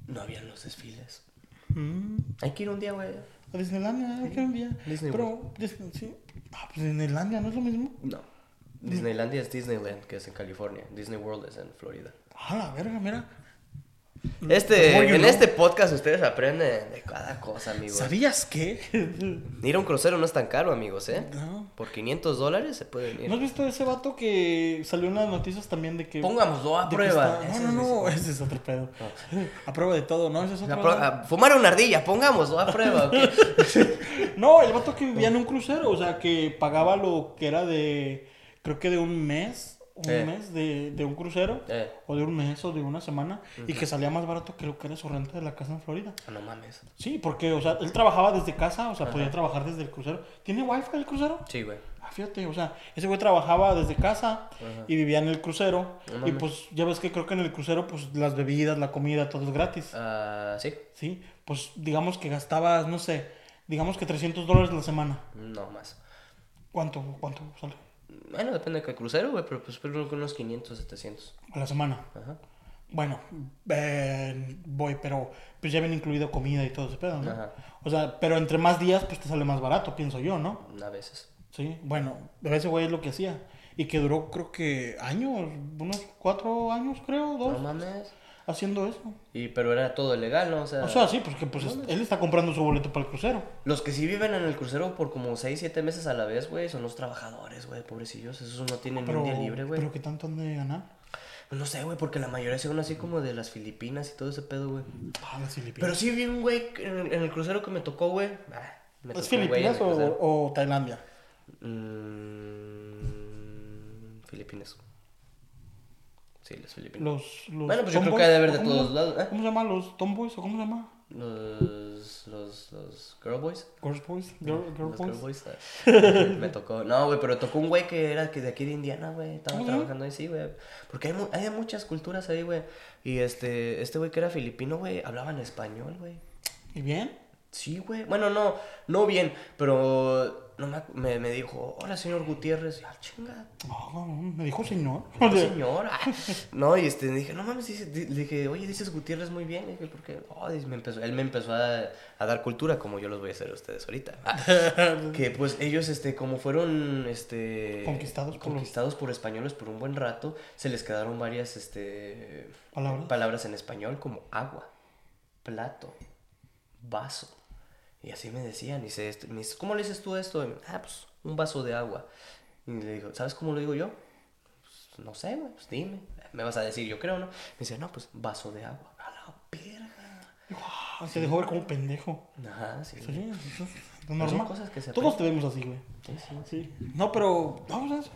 [SPEAKER 1] No habían los desfiles.
[SPEAKER 2] Mm,
[SPEAKER 1] Hay que ir un día, güey.
[SPEAKER 2] a Disneylandia, hay que ir un día.
[SPEAKER 1] Disney
[SPEAKER 2] Pero, Dis- sí. Ah, pues Disneylandia no es lo mismo.
[SPEAKER 1] No. Disneylandia es Disneyland, que es en California. Disney World es en Florida.
[SPEAKER 2] Ah, la verga, mira.
[SPEAKER 1] Este,
[SPEAKER 2] you
[SPEAKER 1] en
[SPEAKER 2] know.
[SPEAKER 1] este podcast ustedes aprenden de cada cosa, amigos.
[SPEAKER 2] ¿Sabías qué?
[SPEAKER 1] Ir a un crucero no es tan caro, amigos, ¿eh?
[SPEAKER 2] no.
[SPEAKER 1] Por 500 dólares se pueden ir.
[SPEAKER 2] ¿No has visto ese vato que salió en las noticias también de que...
[SPEAKER 1] Pongámoslo a prueba.
[SPEAKER 2] está- No, no, no, ese es otro pedo. A prueba de todo, ¿no? Ese es otro.
[SPEAKER 1] a fumar una ardilla, pongámoslo a prueba.
[SPEAKER 2] No, el vato que vivía en un crucero, o sea, que pagaba lo que era de, creo que de un mes, un
[SPEAKER 1] Eh.
[SPEAKER 2] mes de, de un crucero,
[SPEAKER 1] Eh.
[SPEAKER 2] o de un mes o de una semana, y que salía más barato que lo que era su renta de la casa en Florida.
[SPEAKER 1] No mames.
[SPEAKER 2] Sí, porque, o sea, él trabajaba desde casa, o sea, podía trabajar desde el crucero. ¿Tiene wifi el crucero?
[SPEAKER 1] Sí, güey.
[SPEAKER 2] Ah, fíjate, o sea, ese güey trabajaba desde casa y vivía en el crucero.
[SPEAKER 1] No
[SPEAKER 2] y pues ya ves que creo que en el crucero, pues las bebidas, la comida, todo es gratis.
[SPEAKER 1] Ah, sí.
[SPEAKER 2] Sí, pues digamos que gastabas, no sé, digamos que 300 dólares la semana.
[SPEAKER 1] No más.
[SPEAKER 2] ¿Cuánto, cuánto sale?
[SPEAKER 1] Bueno, depende de qué crucero, güey, pero pues espero que unos 500, 700.
[SPEAKER 2] A la semana.
[SPEAKER 1] Ajá.
[SPEAKER 2] Bueno, eh, voy, pero pues ya viene incluido comida y todo ese pedo, ¿no?
[SPEAKER 1] Ajá.
[SPEAKER 2] O sea, pero entre más días, pues te sale más barato, pienso yo, ¿no?
[SPEAKER 1] A veces.
[SPEAKER 2] Sí, bueno, ese güey es lo que hacía. Y que duró, creo que años, unos cuatro años, creo, dos,
[SPEAKER 1] No mames.
[SPEAKER 2] Haciendo eso.
[SPEAKER 1] Y, pero era todo legal, ¿no? O sea,
[SPEAKER 2] O sea, sí, porque pues es- él está comprando su boleto para el crucero.
[SPEAKER 1] los que sí viven en el crucero por como 6, 7 meses a la vez, güey, son los trabajadores, güey, pobrecillos. Esos no tienen ni
[SPEAKER 2] Pero,
[SPEAKER 1] un día libre, güey.
[SPEAKER 2] pero ¿qué tanto han de ganar?
[SPEAKER 1] Pues no sé, güey, porque la mayoría son así como de las Filipinas y todo ese pedo, güey.
[SPEAKER 2] Ah, las Filipinas.
[SPEAKER 1] Pero sí vi un güey en, el- en el crucero que me tocó, güey. Ah,
[SPEAKER 2] ¿Es
[SPEAKER 1] tocó
[SPEAKER 2] Filipinas o, o Tailandia?
[SPEAKER 1] Mm, Filipinas. Sí, las Filipinas.
[SPEAKER 2] Los, los
[SPEAKER 1] Bueno, pues yo creo que ha de haber de
[SPEAKER 2] ¿o cómo
[SPEAKER 1] todos
[SPEAKER 2] se-
[SPEAKER 1] lados, ¿eh?
[SPEAKER 2] ¿Cómo se llama? ¿Los tomboys o cómo se llama?
[SPEAKER 1] Los, los, los Girl Boys.
[SPEAKER 2] Girls boys, girl, girl
[SPEAKER 1] Los
[SPEAKER 2] boys.
[SPEAKER 1] Girl Boys. ah. me tocó. No, güey, pero tocó un güey que era que de aquí de Indiana, güey. Estaba trabajando ahí, sí, güey. Porque hay, hay muchas culturas ahí, güey. Y este, este güey que era filipino, güey, hablaba en español, güey.
[SPEAKER 2] ¿Y bien?
[SPEAKER 1] Sí, güey. Bueno, no, no bien, pero no me, me, me dijo, hola, señor Gutiérrez. Y, ah, chinga.
[SPEAKER 2] No, me dijo señor.
[SPEAKER 1] No, señor. ah. No, y este, dije, no mames, dice- di- le dije, oye, dices Gutiérrez muy bien. Le dije, ¿por qué? Oh, dice, me empezó, él me empezó a, a dar cultura, como yo los voy a hacer a ustedes ahorita. Ah, que pues ellos, este, como fueron, este...
[SPEAKER 2] Conquistados por
[SPEAKER 1] conquistados por españoles por un buen rato, se les quedaron varias, este...
[SPEAKER 2] Palabras.
[SPEAKER 1] Palabras en español como agua, plato, vaso. Y así me decían, y esto- me dice, ¿cómo le dices tú esto? Y, ah, pues, un vaso de agua. Y le digo, ¿sabes cómo lo digo yo? Pues, no sé, güey, pues dime. Me vas a decir, yo creo, ¿no? Me dice, no, pues, vaso de agua. A la verga.
[SPEAKER 2] Ah, Se dejó ver como pendejo.
[SPEAKER 1] Ajá, sí.
[SPEAKER 2] Sí, eso es
[SPEAKER 1] son
[SPEAKER 2] normal.
[SPEAKER 1] cosas que se
[SPEAKER 2] Todos te vemos así, güey.
[SPEAKER 1] Sí, sí.
[SPEAKER 2] Sí. No, pero vamos a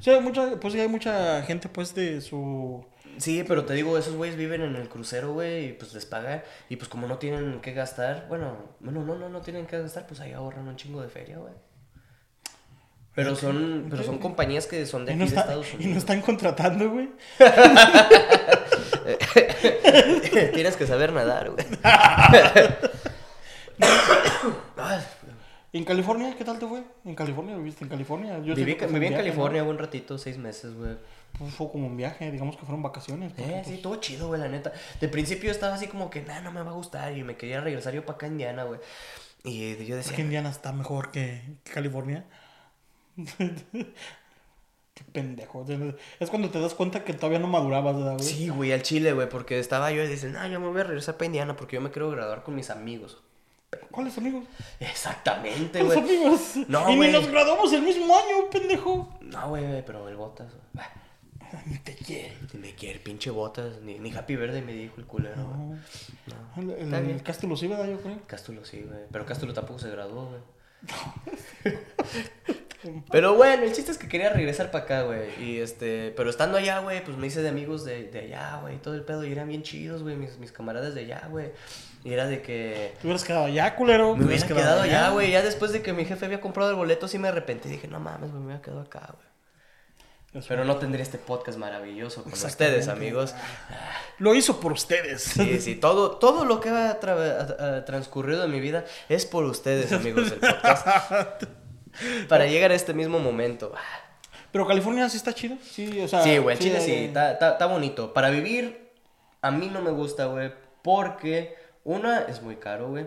[SPEAKER 2] Sí, hay mucha, pues sí, hay mucha gente, pues, de su...
[SPEAKER 1] Sí, pero te digo, esos güeyes viven en el crucero, güey, y pues les pagan. Y pues como no tienen que gastar, bueno, bueno, no, no, no tienen que gastar, pues ahí ahorran un chingo de feria, güey. Pero son, pero son compañías que son de aquí
[SPEAKER 2] no,
[SPEAKER 1] de Estados
[SPEAKER 2] y no
[SPEAKER 1] Unidos.
[SPEAKER 2] están contratando, güey.
[SPEAKER 1] Tienes que saber nadar, güey. Ay,
[SPEAKER 2] ¿Y en California qué tal te fue? ¿En California viviste en California? Yo
[SPEAKER 1] viví, en California un ratito, seis meses, güey.
[SPEAKER 2] Pues fue como un viaje, digamos que fueron vacaciones.
[SPEAKER 1] Eh, sí, todo chido, güey, la neta. De principio estaba así como que, nah, no me va a gustar. Y me quería regresar yo para acá a Indiana, güey. Y yo
[SPEAKER 2] Es
[SPEAKER 1] decía,
[SPEAKER 2] que Indiana está mejor que, que California. Qué pendejo. Es cuando te das cuenta que todavía no madurabas, ¿verdad, güey?
[SPEAKER 1] Sí, güey, al Chile, güey, porque estaba yo y dice, no, yo me voy a regresar para Indiana porque yo me quiero graduar con mis amigos.
[SPEAKER 2] ¿Cuáles amigos?
[SPEAKER 1] Exactamente,
[SPEAKER 2] ¿Cuáles
[SPEAKER 1] güey.
[SPEAKER 2] amigos?
[SPEAKER 1] No,
[SPEAKER 2] y
[SPEAKER 1] güey.
[SPEAKER 2] ni nos graduamos el mismo año, pendejo.
[SPEAKER 1] No, güey, pero el Botas.
[SPEAKER 2] Ni te quiere.
[SPEAKER 1] Ni me quiere, pinche Botas. Ni, ni Happy Verde me dijo el culero.
[SPEAKER 2] No.
[SPEAKER 1] No.
[SPEAKER 2] El,
[SPEAKER 1] Está
[SPEAKER 2] el, el Cástulo sí, ¿verdad? Yo creo.
[SPEAKER 1] Cástulo sí, güey. Pero Cástulo tampoco se graduó, güey. Pero bueno, el chiste es que quería regresar para acá, güey. Y este, pero estando allá, güey, pues me hice de amigos de, de allá, güey. Todo el pedo. Y eran bien chidos, güey. Mis, mis camaradas de allá, güey. Y era de que.
[SPEAKER 2] Te hubieras quedado allá, culero.
[SPEAKER 1] Me
[SPEAKER 2] hubieras
[SPEAKER 1] quedado allá, güey. Ya después de que mi jefe había comprado el boleto, sí me arrepentí. Dije, no mames, güey, me hubiera quedado acá, güey.
[SPEAKER 2] Eso.
[SPEAKER 1] Pero no tendría este podcast maravilloso con ustedes, amigos.
[SPEAKER 2] Lo hizo por ustedes.
[SPEAKER 1] Sí, sí, todo, todo lo que ha, tra- ha- ha transcurrido en mi vida es por ustedes, amigos del podcast. Para llegar a este mismo momento.
[SPEAKER 2] Pero California sí está chido. Sí, o sea.
[SPEAKER 1] Sí, güey, el chile
[SPEAKER 2] eh,
[SPEAKER 1] sí, está, está- está bonito. Para vivir, a mí no me gusta, güey, porque una, es muy caro, güey.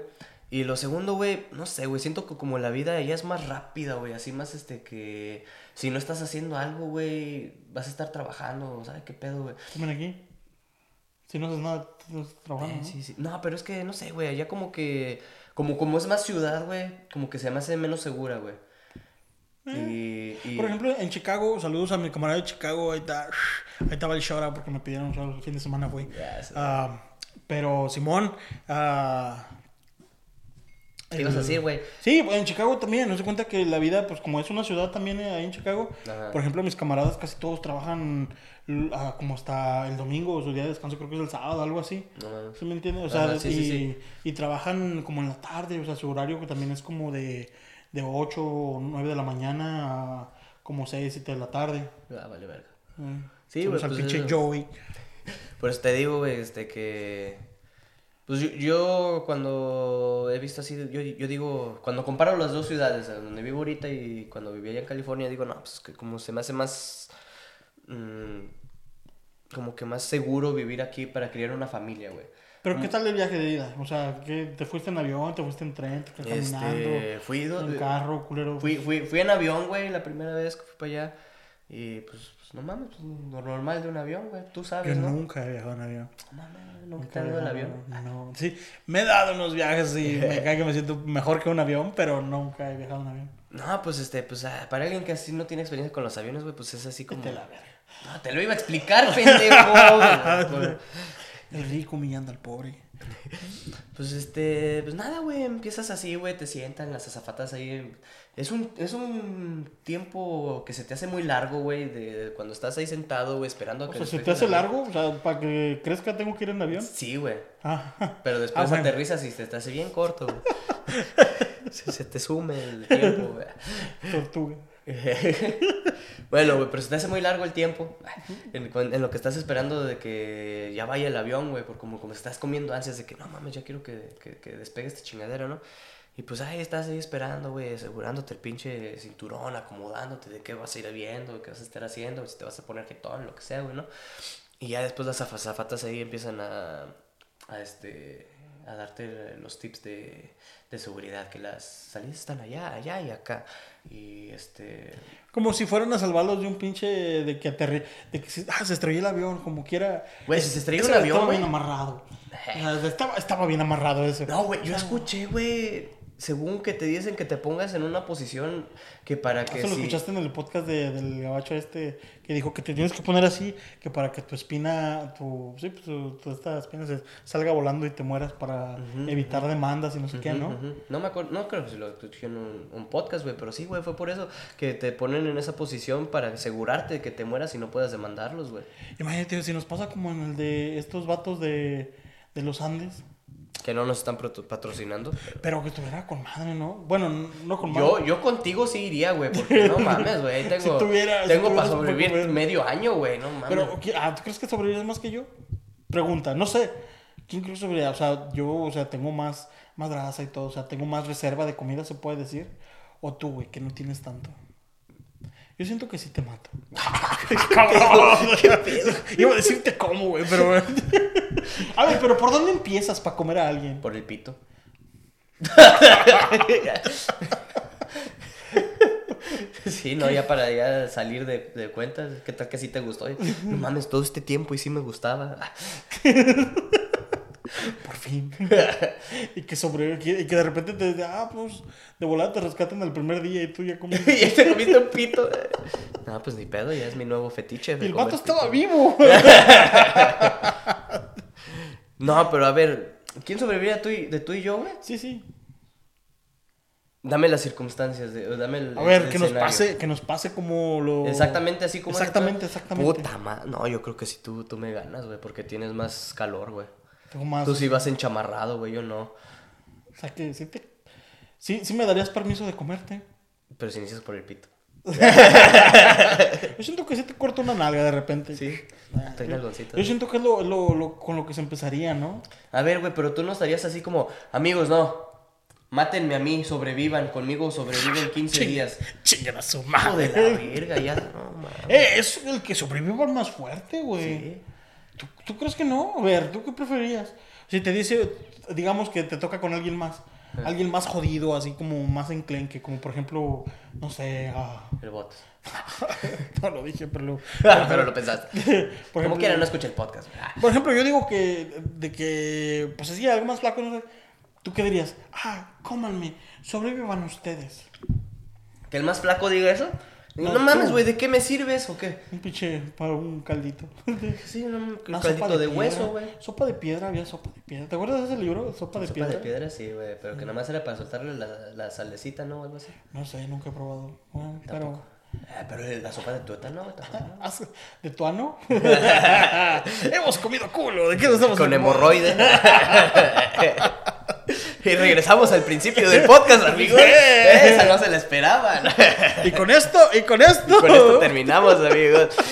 [SPEAKER 1] Y lo segundo, güey, no sé, güey, siento que como la vida allá es más rápida, güey, así más este que si no estás haciendo algo, güey, vas a estar trabajando, ¿sabes qué pedo, güey?
[SPEAKER 2] Tomen aquí. Si no haces nada, tú estás trabajando.
[SPEAKER 1] Eh,
[SPEAKER 2] ¿no?
[SPEAKER 1] sí, sí. No, pero es que, no sé, güey, allá como que, como, como es más ciudad, güey, como que se me hace menos segura, güey. Y, y-
[SPEAKER 2] Por ejemplo, en Chicago, saludos a mi camarada de Chicago. Ahí está. Ahí estaba el shout out porque me pidieron el fin de semana, güey.
[SPEAKER 1] Sí.
[SPEAKER 2] Ah, pero Simón. ah,
[SPEAKER 1] ¿Qué ibas a decir, güey?
[SPEAKER 2] Sí, en Chicago también. No se cuenta que la vida, pues como es una ciudad también eh, ahí en Chicago.
[SPEAKER 1] Ajá.
[SPEAKER 2] Por ejemplo, mis camaradas casi todos trabajan ah, como hasta el domingo, su día de descanso creo que es el sábado, algo así. ¿Sí me entiendes? O sea,
[SPEAKER 1] Ajá, sí,
[SPEAKER 2] y,
[SPEAKER 1] sí, sí.
[SPEAKER 2] y trabajan como en la tarde, o sea, su horario que también es como de, de 8 o 9 de la mañana a como 6, 7 de la tarde.
[SPEAKER 1] Ah, vale, verga.
[SPEAKER 2] Eh,
[SPEAKER 1] Sí, güey,
[SPEAKER 2] al
[SPEAKER 1] pues
[SPEAKER 2] pinche. Joey.
[SPEAKER 1] Por eso te digo, güey, este que... Pues yo, yo cuando he visto así, yo, yo digo, cuando comparo las dos ciudades, donde vivo ahorita y cuando vivía allá en California, digo, no, pues es que como se me hace más... mm, como que más seguro vivir aquí para criar una familia, güey.
[SPEAKER 2] Pero ¿qué tal el viaje de ida? O sea, ¿qué, ¿te fuiste en avión? ¿Te fuiste en tren? ¿Te fuiste caminando?
[SPEAKER 1] Este, fui,
[SPEAKER 2] ¿En carro, culero?
[SPEAKER 1] fui, fui, fui en avión, güey, la primera vez que fui para allá. Y pues, pues, no mames, pues, lo normal de un avión, güey, tú
[SPEAKER 2] Yo
[SPEAKER 1] sabes, ¿no?
[SPEAKER 2] nunca he viajado en avión.
[SPEAKER 1] No mames, nunca te
[SPEAKER 2] he
[SPEAKER 1] has ido en avión.
[SPEAKER 2] No, sí, me he dado unos viajes y me cae que me siento mejor que un avión, pero nunca he viajado en avión.
[SPEAKER 1] No, pues este, pues ah, para alguien que así no tiene experiencia con los aviones, güey, pues es así como.
[SPEAKER 2] La verga.
[SPEAKER 1] No, te lo iba a explicar, pendejo. güey.
[SPEAKER 2] El rico humillando al pobre.
[SPEAKER 1] Pues este, pues nada, güey, empiezas así, güey, te sientan las azafatas ahí. Es un, es un tiempo que se te hace muy largo, güey, de cuando estás ahí sentado, güey, esperando a
[SPEAKER 2] O
[SPEAKER 1] que
[SPEAKER 2] sea, ¿se te hace largo? O sea, para que crezca tengo que ir en avión.
[SPEAKER 1] Sí, güey.
[SPEAKER 2] Ah,
[SPEAKER 1] Pero después
[SPEAKER 2] Ah, bueno.
[SPEAKER 1] aterrizas y se te hace bien corto, güey. se, se te sume el tiempo, güey.
[SPEAKER 2] tortuga.
[SPEAKER 1] bueno, güey, pero se te hace muy largo el tiempo en, en lo que estás esperando de que ya vaya el avión, güey, porque como, como estás comiendo ansias de que no mames, ya quiero que, que, que despegue esta chingadera, ¿no? Y pues ahí estás ahí esperando, güey, asegurándote el pinche cinturón, acomodándote de qué vas a ir viendo, qué vas a estar haciendo, si te vas a poner jetón, lo que sea, güey, ¿no? Y ya después las afa- azafatas ahí empiezan a, a este a darte los tips de, de seguridad, que las salidas están allá, allá y acá. Y este
[SPEAKER 2] Como si fueran a salvarlos de un pinche de que aterri de que se, ah, se estrelló el avión, como quiera.
[SPEAKER 1] Güey, si se estrella
[SPEAKER 2] Ese
[SPEAKER 1] un avión,
[SPEAKER 2] Estaba
[SPEAKER 1] güey.
[SPEAKER 2] bien amarrado. Sea, estaba, estaba bien amarrado ese.
[SPEAKER 1] No, güey, yo escuché, güey, según que te dicen que te pongas en una posición que para que
[SPEAKER 2] Eso lo
[SPEAKER 1] si-
[SPEAKER 2] escuchaste en el podcast de- del gabacho este que dijo que te tienes que poner así que para que tu espina, tu, sí, pues tu, tu- esta espina se salga volando y te mueras para evitar demandas y no sé qué, ¿no?
[SPEAKER 1] No me acuerdo, no creo que si lo escuché en un, un podcast, güey, pero sí, güey, fue por eso que te ponen en esa posición para asegurarte que te mueras y no puedas demandarlos, güey.
[SPEAKER 2] Imagínate, si nos pasa como en el de estos vatos de, de los Andes,
[SPEAKER 1] Que no nos están patrocinando.
[SPEAKER 2] pero que estuviera con madre, ¿no? Bueno, no con madre.
[SPEAKER 1] Yo, yo contigo sí iría, güey, porque no mames, güey, tengo,
[SPEAKER 2] Si tuviera- si
[SPEAKER 1] tengo
[SPEAKER 2] tuvieras
[SPEAKER 1] para sobrevivir medio año, güey, no mames.
[SPEAKER 2] Pero, ¿qui- ah, ¿tú crees que sobrevives más que yo? Pregunta, no sé. ¿Quién crees que sobrevive? O sea, yo, o sea, tengo más, más grasa y todo. O sea, tengo más reserva de comida, se puede decir. O tú, güey, que no tienes tanto. Yo siento que sí te mato. Iba a decirte cómo, güey, pero... a ver, pero ¿por dónde empiezas para comer a alguien?
[SPEAKER 1] Por el pito. Sí, no, ya para ya salir de, de cuentas, ¿qué tal que sí te gustó? No mames, todo este tiempo y sí me gustaba.
[SPEAKER 2] Fin. y que sobre... Y que de repente te dice, ah, pues, de volada te rescatan el primer día y tú ya comes...
[SPEAKER 1] y ya te comiste un pito. No, pues ni pedo, ya es mi nuevo fetiche.
[SPEAKER 2] Y
[SPEAKER 1] de
[SPEAKER 2] el vato estaba
[SPEAKER 1] pito.
[SPEAKER 2] vivo.
[SPEAKER 1] No, pero a ver, ¿quién sobreviviría tú y- de tú y yo, güey?
[SPEAKER 2] sí, sí.
[SPEAKER 1] Dame las circunstancias, de, dame el
[SPEAKER 2] A ver,
[SPEAKER 1] el
[SPEAKER 2] que nos pase, que nos pase como lo...
[SPEAKER 1] Exactamente así como...
[SPEAKER 2] Exactamente, exactamente.
[SPEAKER 1] Puta madre. No, yo creo que sí tú, tú me ganas, güey, porque tienes más calor, güey.
[SPEAKER 2] Tengo más...
[SPEAKER 1] Tú sí vas enchamarrado, güey, yo no.
[SPEAKER 2] O sea, que sí te... Sí, sí me darías permiso de comerte.
[SPEAKER 1] Pero si inicias por el pito.
[SPEAKER 2] Yo siento que sí te corta una nalga de repente.
[SPEAKER 1] Sí,
[SPEAKER 2] Ah,
[SPEAKER 1] tengo
[SPEAKER 2] yo-. Yo siento que es lo, lo, lo- con lo que se empezaría, ¿no?
[SPEAKER 1] A ver, güey, pero tú no estarías así como, amigos, no. Mátenme a mí, sobrevivan, conmigo sobreviven 15 días.
[SPEAKER 2] Chingan a su
[SPEAKER 1] Hijo de la verga, ya, no, mames.
[SPEAKER 2] Eh, es el que sobreviva más fuerte, güey.
[SPEAKER 1] Sí.
[SPEAKER 2] ¿Tú, tú crees que no? A ver, ¿tú qué preferías? Si te dice, digamos que te toca con alguien más. Alguien más jodido, así como más enclenque, como por ejemplo, no sé, ah,
[SPEAKER 1] El botas.
[SPEAKER 2] no lo dije, pero lo,
[SPEAKER 1] pero lo pensaste.
[SPEAKER 2] por
[SPEAKER 1] Como
[SPEAKER 2] ejemplo-
[SPEAKER 1] quiera, no escuché el podcast.
[SPEAKER 2] Por ejemplo, yo digo que, de que, pues así, algo más flaco, no sé. ¿Tú qué dirías? Ah, cómanme, sobrevivan ustedes.
[SPEAKER 1] ¿Que el más flaco diga eso?
[SPEAKER 2] No,
[SPEAKER 1] No, mames, güey, ¿de qué me sirves o qué?
[SPEAKER 2] Un pinche, para un caldito.
[SPEAKER 1] Sí, no, un
[SPEAKER 2] Una
[SPEAKER 1] caldito de,
[SPEAKER 2] piedra.
[SPEAKER 1] hueso, güey.
[SPEAKER 2] Sopa de piedra, había sopa de piedra. ¿Te acuerdas de ese libro? Sopa de
[SPEAKER 1] Sopa
[SPEAKER 2] piedra.
[SPEAKER 1] de piedra, sí, güey, pero que nada más era para soltarle la, la salecita, ¿no? Algo así.
[SPEAKER 2] No sé, nunca he probado. Bueno, pero...
[SPEAKER 1] Ah, pero la sopa de tuétano, güey, tampoco.
[SPEAKER 2] ¿Has- ¿De tuano? Hemos comido culo. ¿De qué nos estamos
[SPEAKER 1] Con
[SPEAKER 2] hablando?
[SPEAKER 1] Y regresamos al principio del podcast, amigos. Esa no se la esperaban.
[SPEAKER 2] Y con esto, y con esto.
[SPEAKER 1] Con esto terminamos, amigos.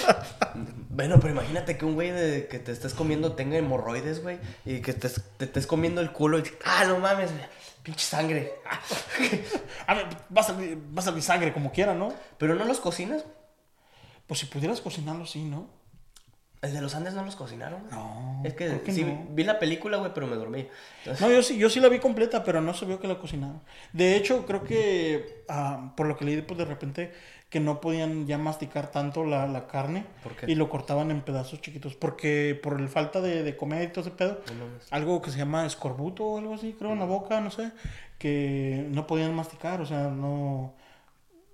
[SPEAKER 1] Bueno, pero imagínate que un güey de que te estés comiendo tenga hemorroides, güey, y que te, te estés comiendo el culo y, ah, no mames, pinche sangre.
[SPEAKER 2] A ver, va a salir, va a salir sangre como quiera, ¿no?
[SPEAKER 1] Pero no los cocinas.
[SPEAKER 2] Pues si pudieras cocinarlo, sí, ¿no?
[SPEAKER 1] El de los Andes no los cocinaron. güey.
[SPEAKER 2] No,
[SPEAKER 1] Es que, sí,
[SPEAKER 2] no.
[SPEAKER 1] vi la película, güey, pero me dormí. Entonces,
[SPEAKER 2] No, yo sí, yo sí la vi completa, pero no se vio que la cocinaron. De hecho, creo que, ah, por lo que leí, pues de repente, que no podían ya masticar tanto la, la carne.
[SPEAKER 1] ¿Por qué?
[SPEAKER 2] Y lo cortaban en pedazos chiquitos. Porque por el falta de, de comer y todo ese pedo,
[SPEAKER 1] No
[SPEAKER 2] algo que se llama escorbuto o algo así, creo, en la boca, no sé, que no podían masticar, o sea, no...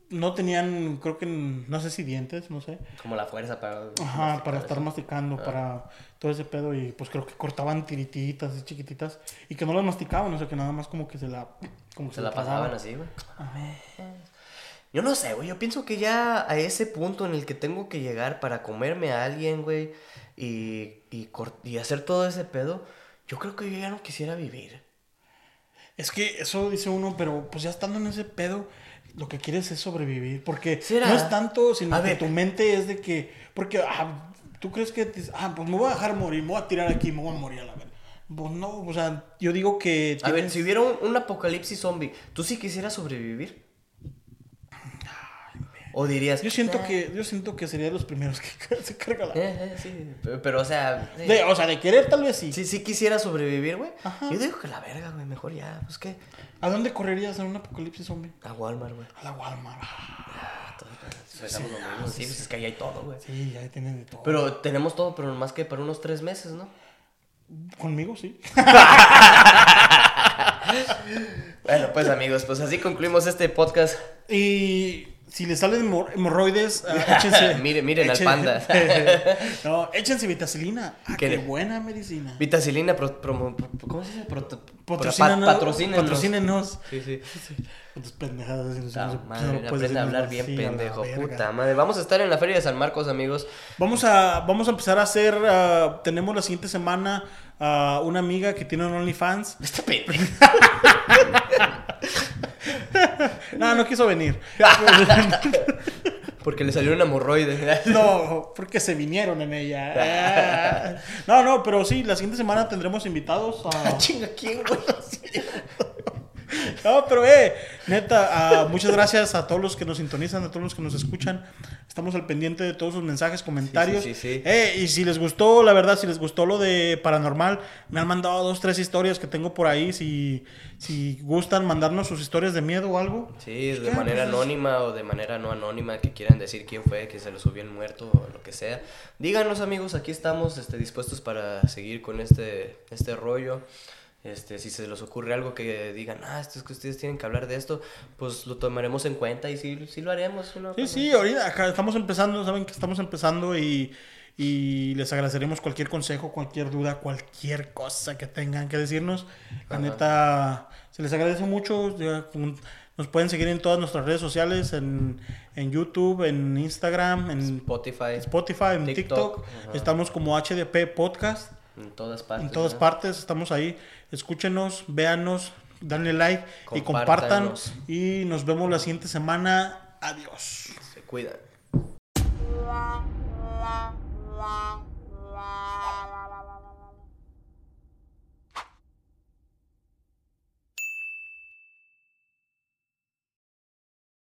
[SPEAKER 2] no tenían, creo que, no sé si dientes, no sé.
[SPEAKER 1] Como la fuerza para...
[SPEAKER 2] Ajá, para estar masticando, para todo ese pedo. Y pues creo que cortaban tirititas y chiquititas. Y que no las masticaban, o sea, que nada más como que se la... Como
[SPEAKER 1] Se la pasaban así, güey. Yo no sé, güey. Yo pienso que ya a ese punto en el que tengo que llegar para comerme a alguien, güey, y, y, y hacer todo ese pedo, yo creo que yo ya no quisiera vivir.
[SPEAKER 2] Es que eso dice uno, pero pues ya estando en ese pedo, lo que quieres es sobrevivir. Porque
[SPEAKER 1] ¿Será?
[SPEAKER 2] no es tanto, sino
[SPEAKER 1] A
[SPEAKER 2] que
[SPEAKER 1] ver.
[SPEAKER 2] tu mente es de que. Porque ah, tú crees que. Ah, pues me voy a dejar morir, me voy a tirar aquí, me voy a morir a la verdad. Pues no, o sea, yo digo que.
[SPEAKER 1] A ver, si hubiera un, un apocalipsis zombie, ¿tú sí quisieras sobrevivir? ¿O dirías...
[SPEAKER 2] Yo siento
[SPEAKER 1] "Ah,
[SPEAKER 2] que, yo siento que sería de los primeros que se carga la.
[SPEAKER 1] eh, eh, sí, pero, pero, o sea... eh,
[SPEAKER 2] De- o sea, de querer tal vez sí.
[SPEAKER 1] Sí, sí quisiera sobrevivir, güey. Yo digo que la verga, güey, mejor ya, pues qué.
[SPEAKER 2] ¿A dónde correrías en un apocalipsis zombie?
[SPEAKER 1] A Walmart, güey.
[SPEAKER 2] A la Walmart. Ah,
[SPEAKER 1] Pensamos lo mismo, sí, pues es que ahí hay todo, güey.
[SPEAKER 2] Sí, ahí tienen de todo.
[SPEAKER 1] Pero tenemos todo, pero más que para unos tres meses, ¿no?
[SPEAKER 2] Conmigo sí.
[SPEAKER 1] Bueno, pues amigos, pues así concluimos este podcast.
[SPEAKER 2] Y si les salen hemor- hemorroides, ah, échense.
[SPEAKER 1] Miren- miren al
[SPEAKER 2] echen-
[SPEAKER 1] panda.
[SPEAKER 2] no, échense vitacilina. Ah,
[SPEAKER 1] ¿Qué
[SPEAKER 2] buena medicina.
[SPEAKER 1] Vitacilina, pro- promo- pro- ¿cómo se dice? Proto-
[SPEAKER 2] Patrocínanos.
[SPEAKER 1] pa- patrocínenos.
[SPEAKER 2] Patrocínenos.
[SPEAKER 1] Sí, sí.
[SPEAKER 2] Tus pendejadas. no
[SPEAKER 1] madre,
[SPEAKER 2] no
[SPEAKER 1] aprende a hablar bien, pendejo. Puta madre. Vamos a estar en la Feria de San Marcos, amigos.
[SPEAKER 2] Vamos a, vamos a empezar a hacer. ah, tenemos la siguiente semana a una amiga que tiene un OnlyFans.
[SPEAKER 1] Este pendejo.
[SPEAKER 2] No, no quiso venir.
[SPEAKER 1] Porque le salió un hemorroide.
[SPEAKER 2] No, porque se vinieron en ella. Ah. No, no, pero sí, la siguiente semana tendremos invitados a.
[SPEAKER 1] Chinga, ¿quién, güey?
[SPEAKER 2] No, pero eh, neta, ah, muchas gracias a todos los que nos sintonizan, a todos los que nos escuchan. Estamos al pendiente de todos sus mensajes, comentarios.
[SPEAKER 1] sí, sí.
[SPEAKER 2] Eh, y si les gustó, la verdad, si les gustó lo de paranormal, me han mandado dos, tres historias que tengo por ahí. Si, si gustan mandarnos sus historias de miedo o algo.
[SPEAKER 1] Sí, de
[SPEAKER 2] ¿Qué?
[SPEAKER 1] manera
[SPEAKER 2] Pues,
[SPEAKER 1] anónima o de manera no anónima, que quieran decir quién fue, que se lo subió el muerto o lo que sea. Díganos amigos, aquí estamos este, dispuestos para seguir con este, este rollo. Este, si se les ocurre algo que digan, ah, esto es que ustedes tienen que hablar de esto, pues lo tomaremos en cuenta y sí, sí lo haremos. ¿no?
[SPEAKER 2] Sí, sí, ahorita acá estamos empezando, saben que estamos empezando y, y les agradeceremos cualquier consejo, cualquier duda, cualquier cosa que tengan que decirnos. La
[SPEAKER 1] Ajá.
[SPEAKER 2] neta, se les agradece mucho. Nos pueden seguir en todas nuestras redes sociales, en, en YouTube, en Instagram, en
[SPEAKER 1] Spotify,
[SPEAKER 2] Spotify, en TikTok. Estamos como HDP Podcast.
[SPEAKER 1] en todas partes.
[SPEAKER 2] En todas
[SPEAKER 1] ¿no?
[SPEAKER 2] partes estamos ahí. Escúchenos, véanos, danle like y compartan. Y nos vemos la siguiente semana. Adiós.
[SPEAKER 1] Se cuidan.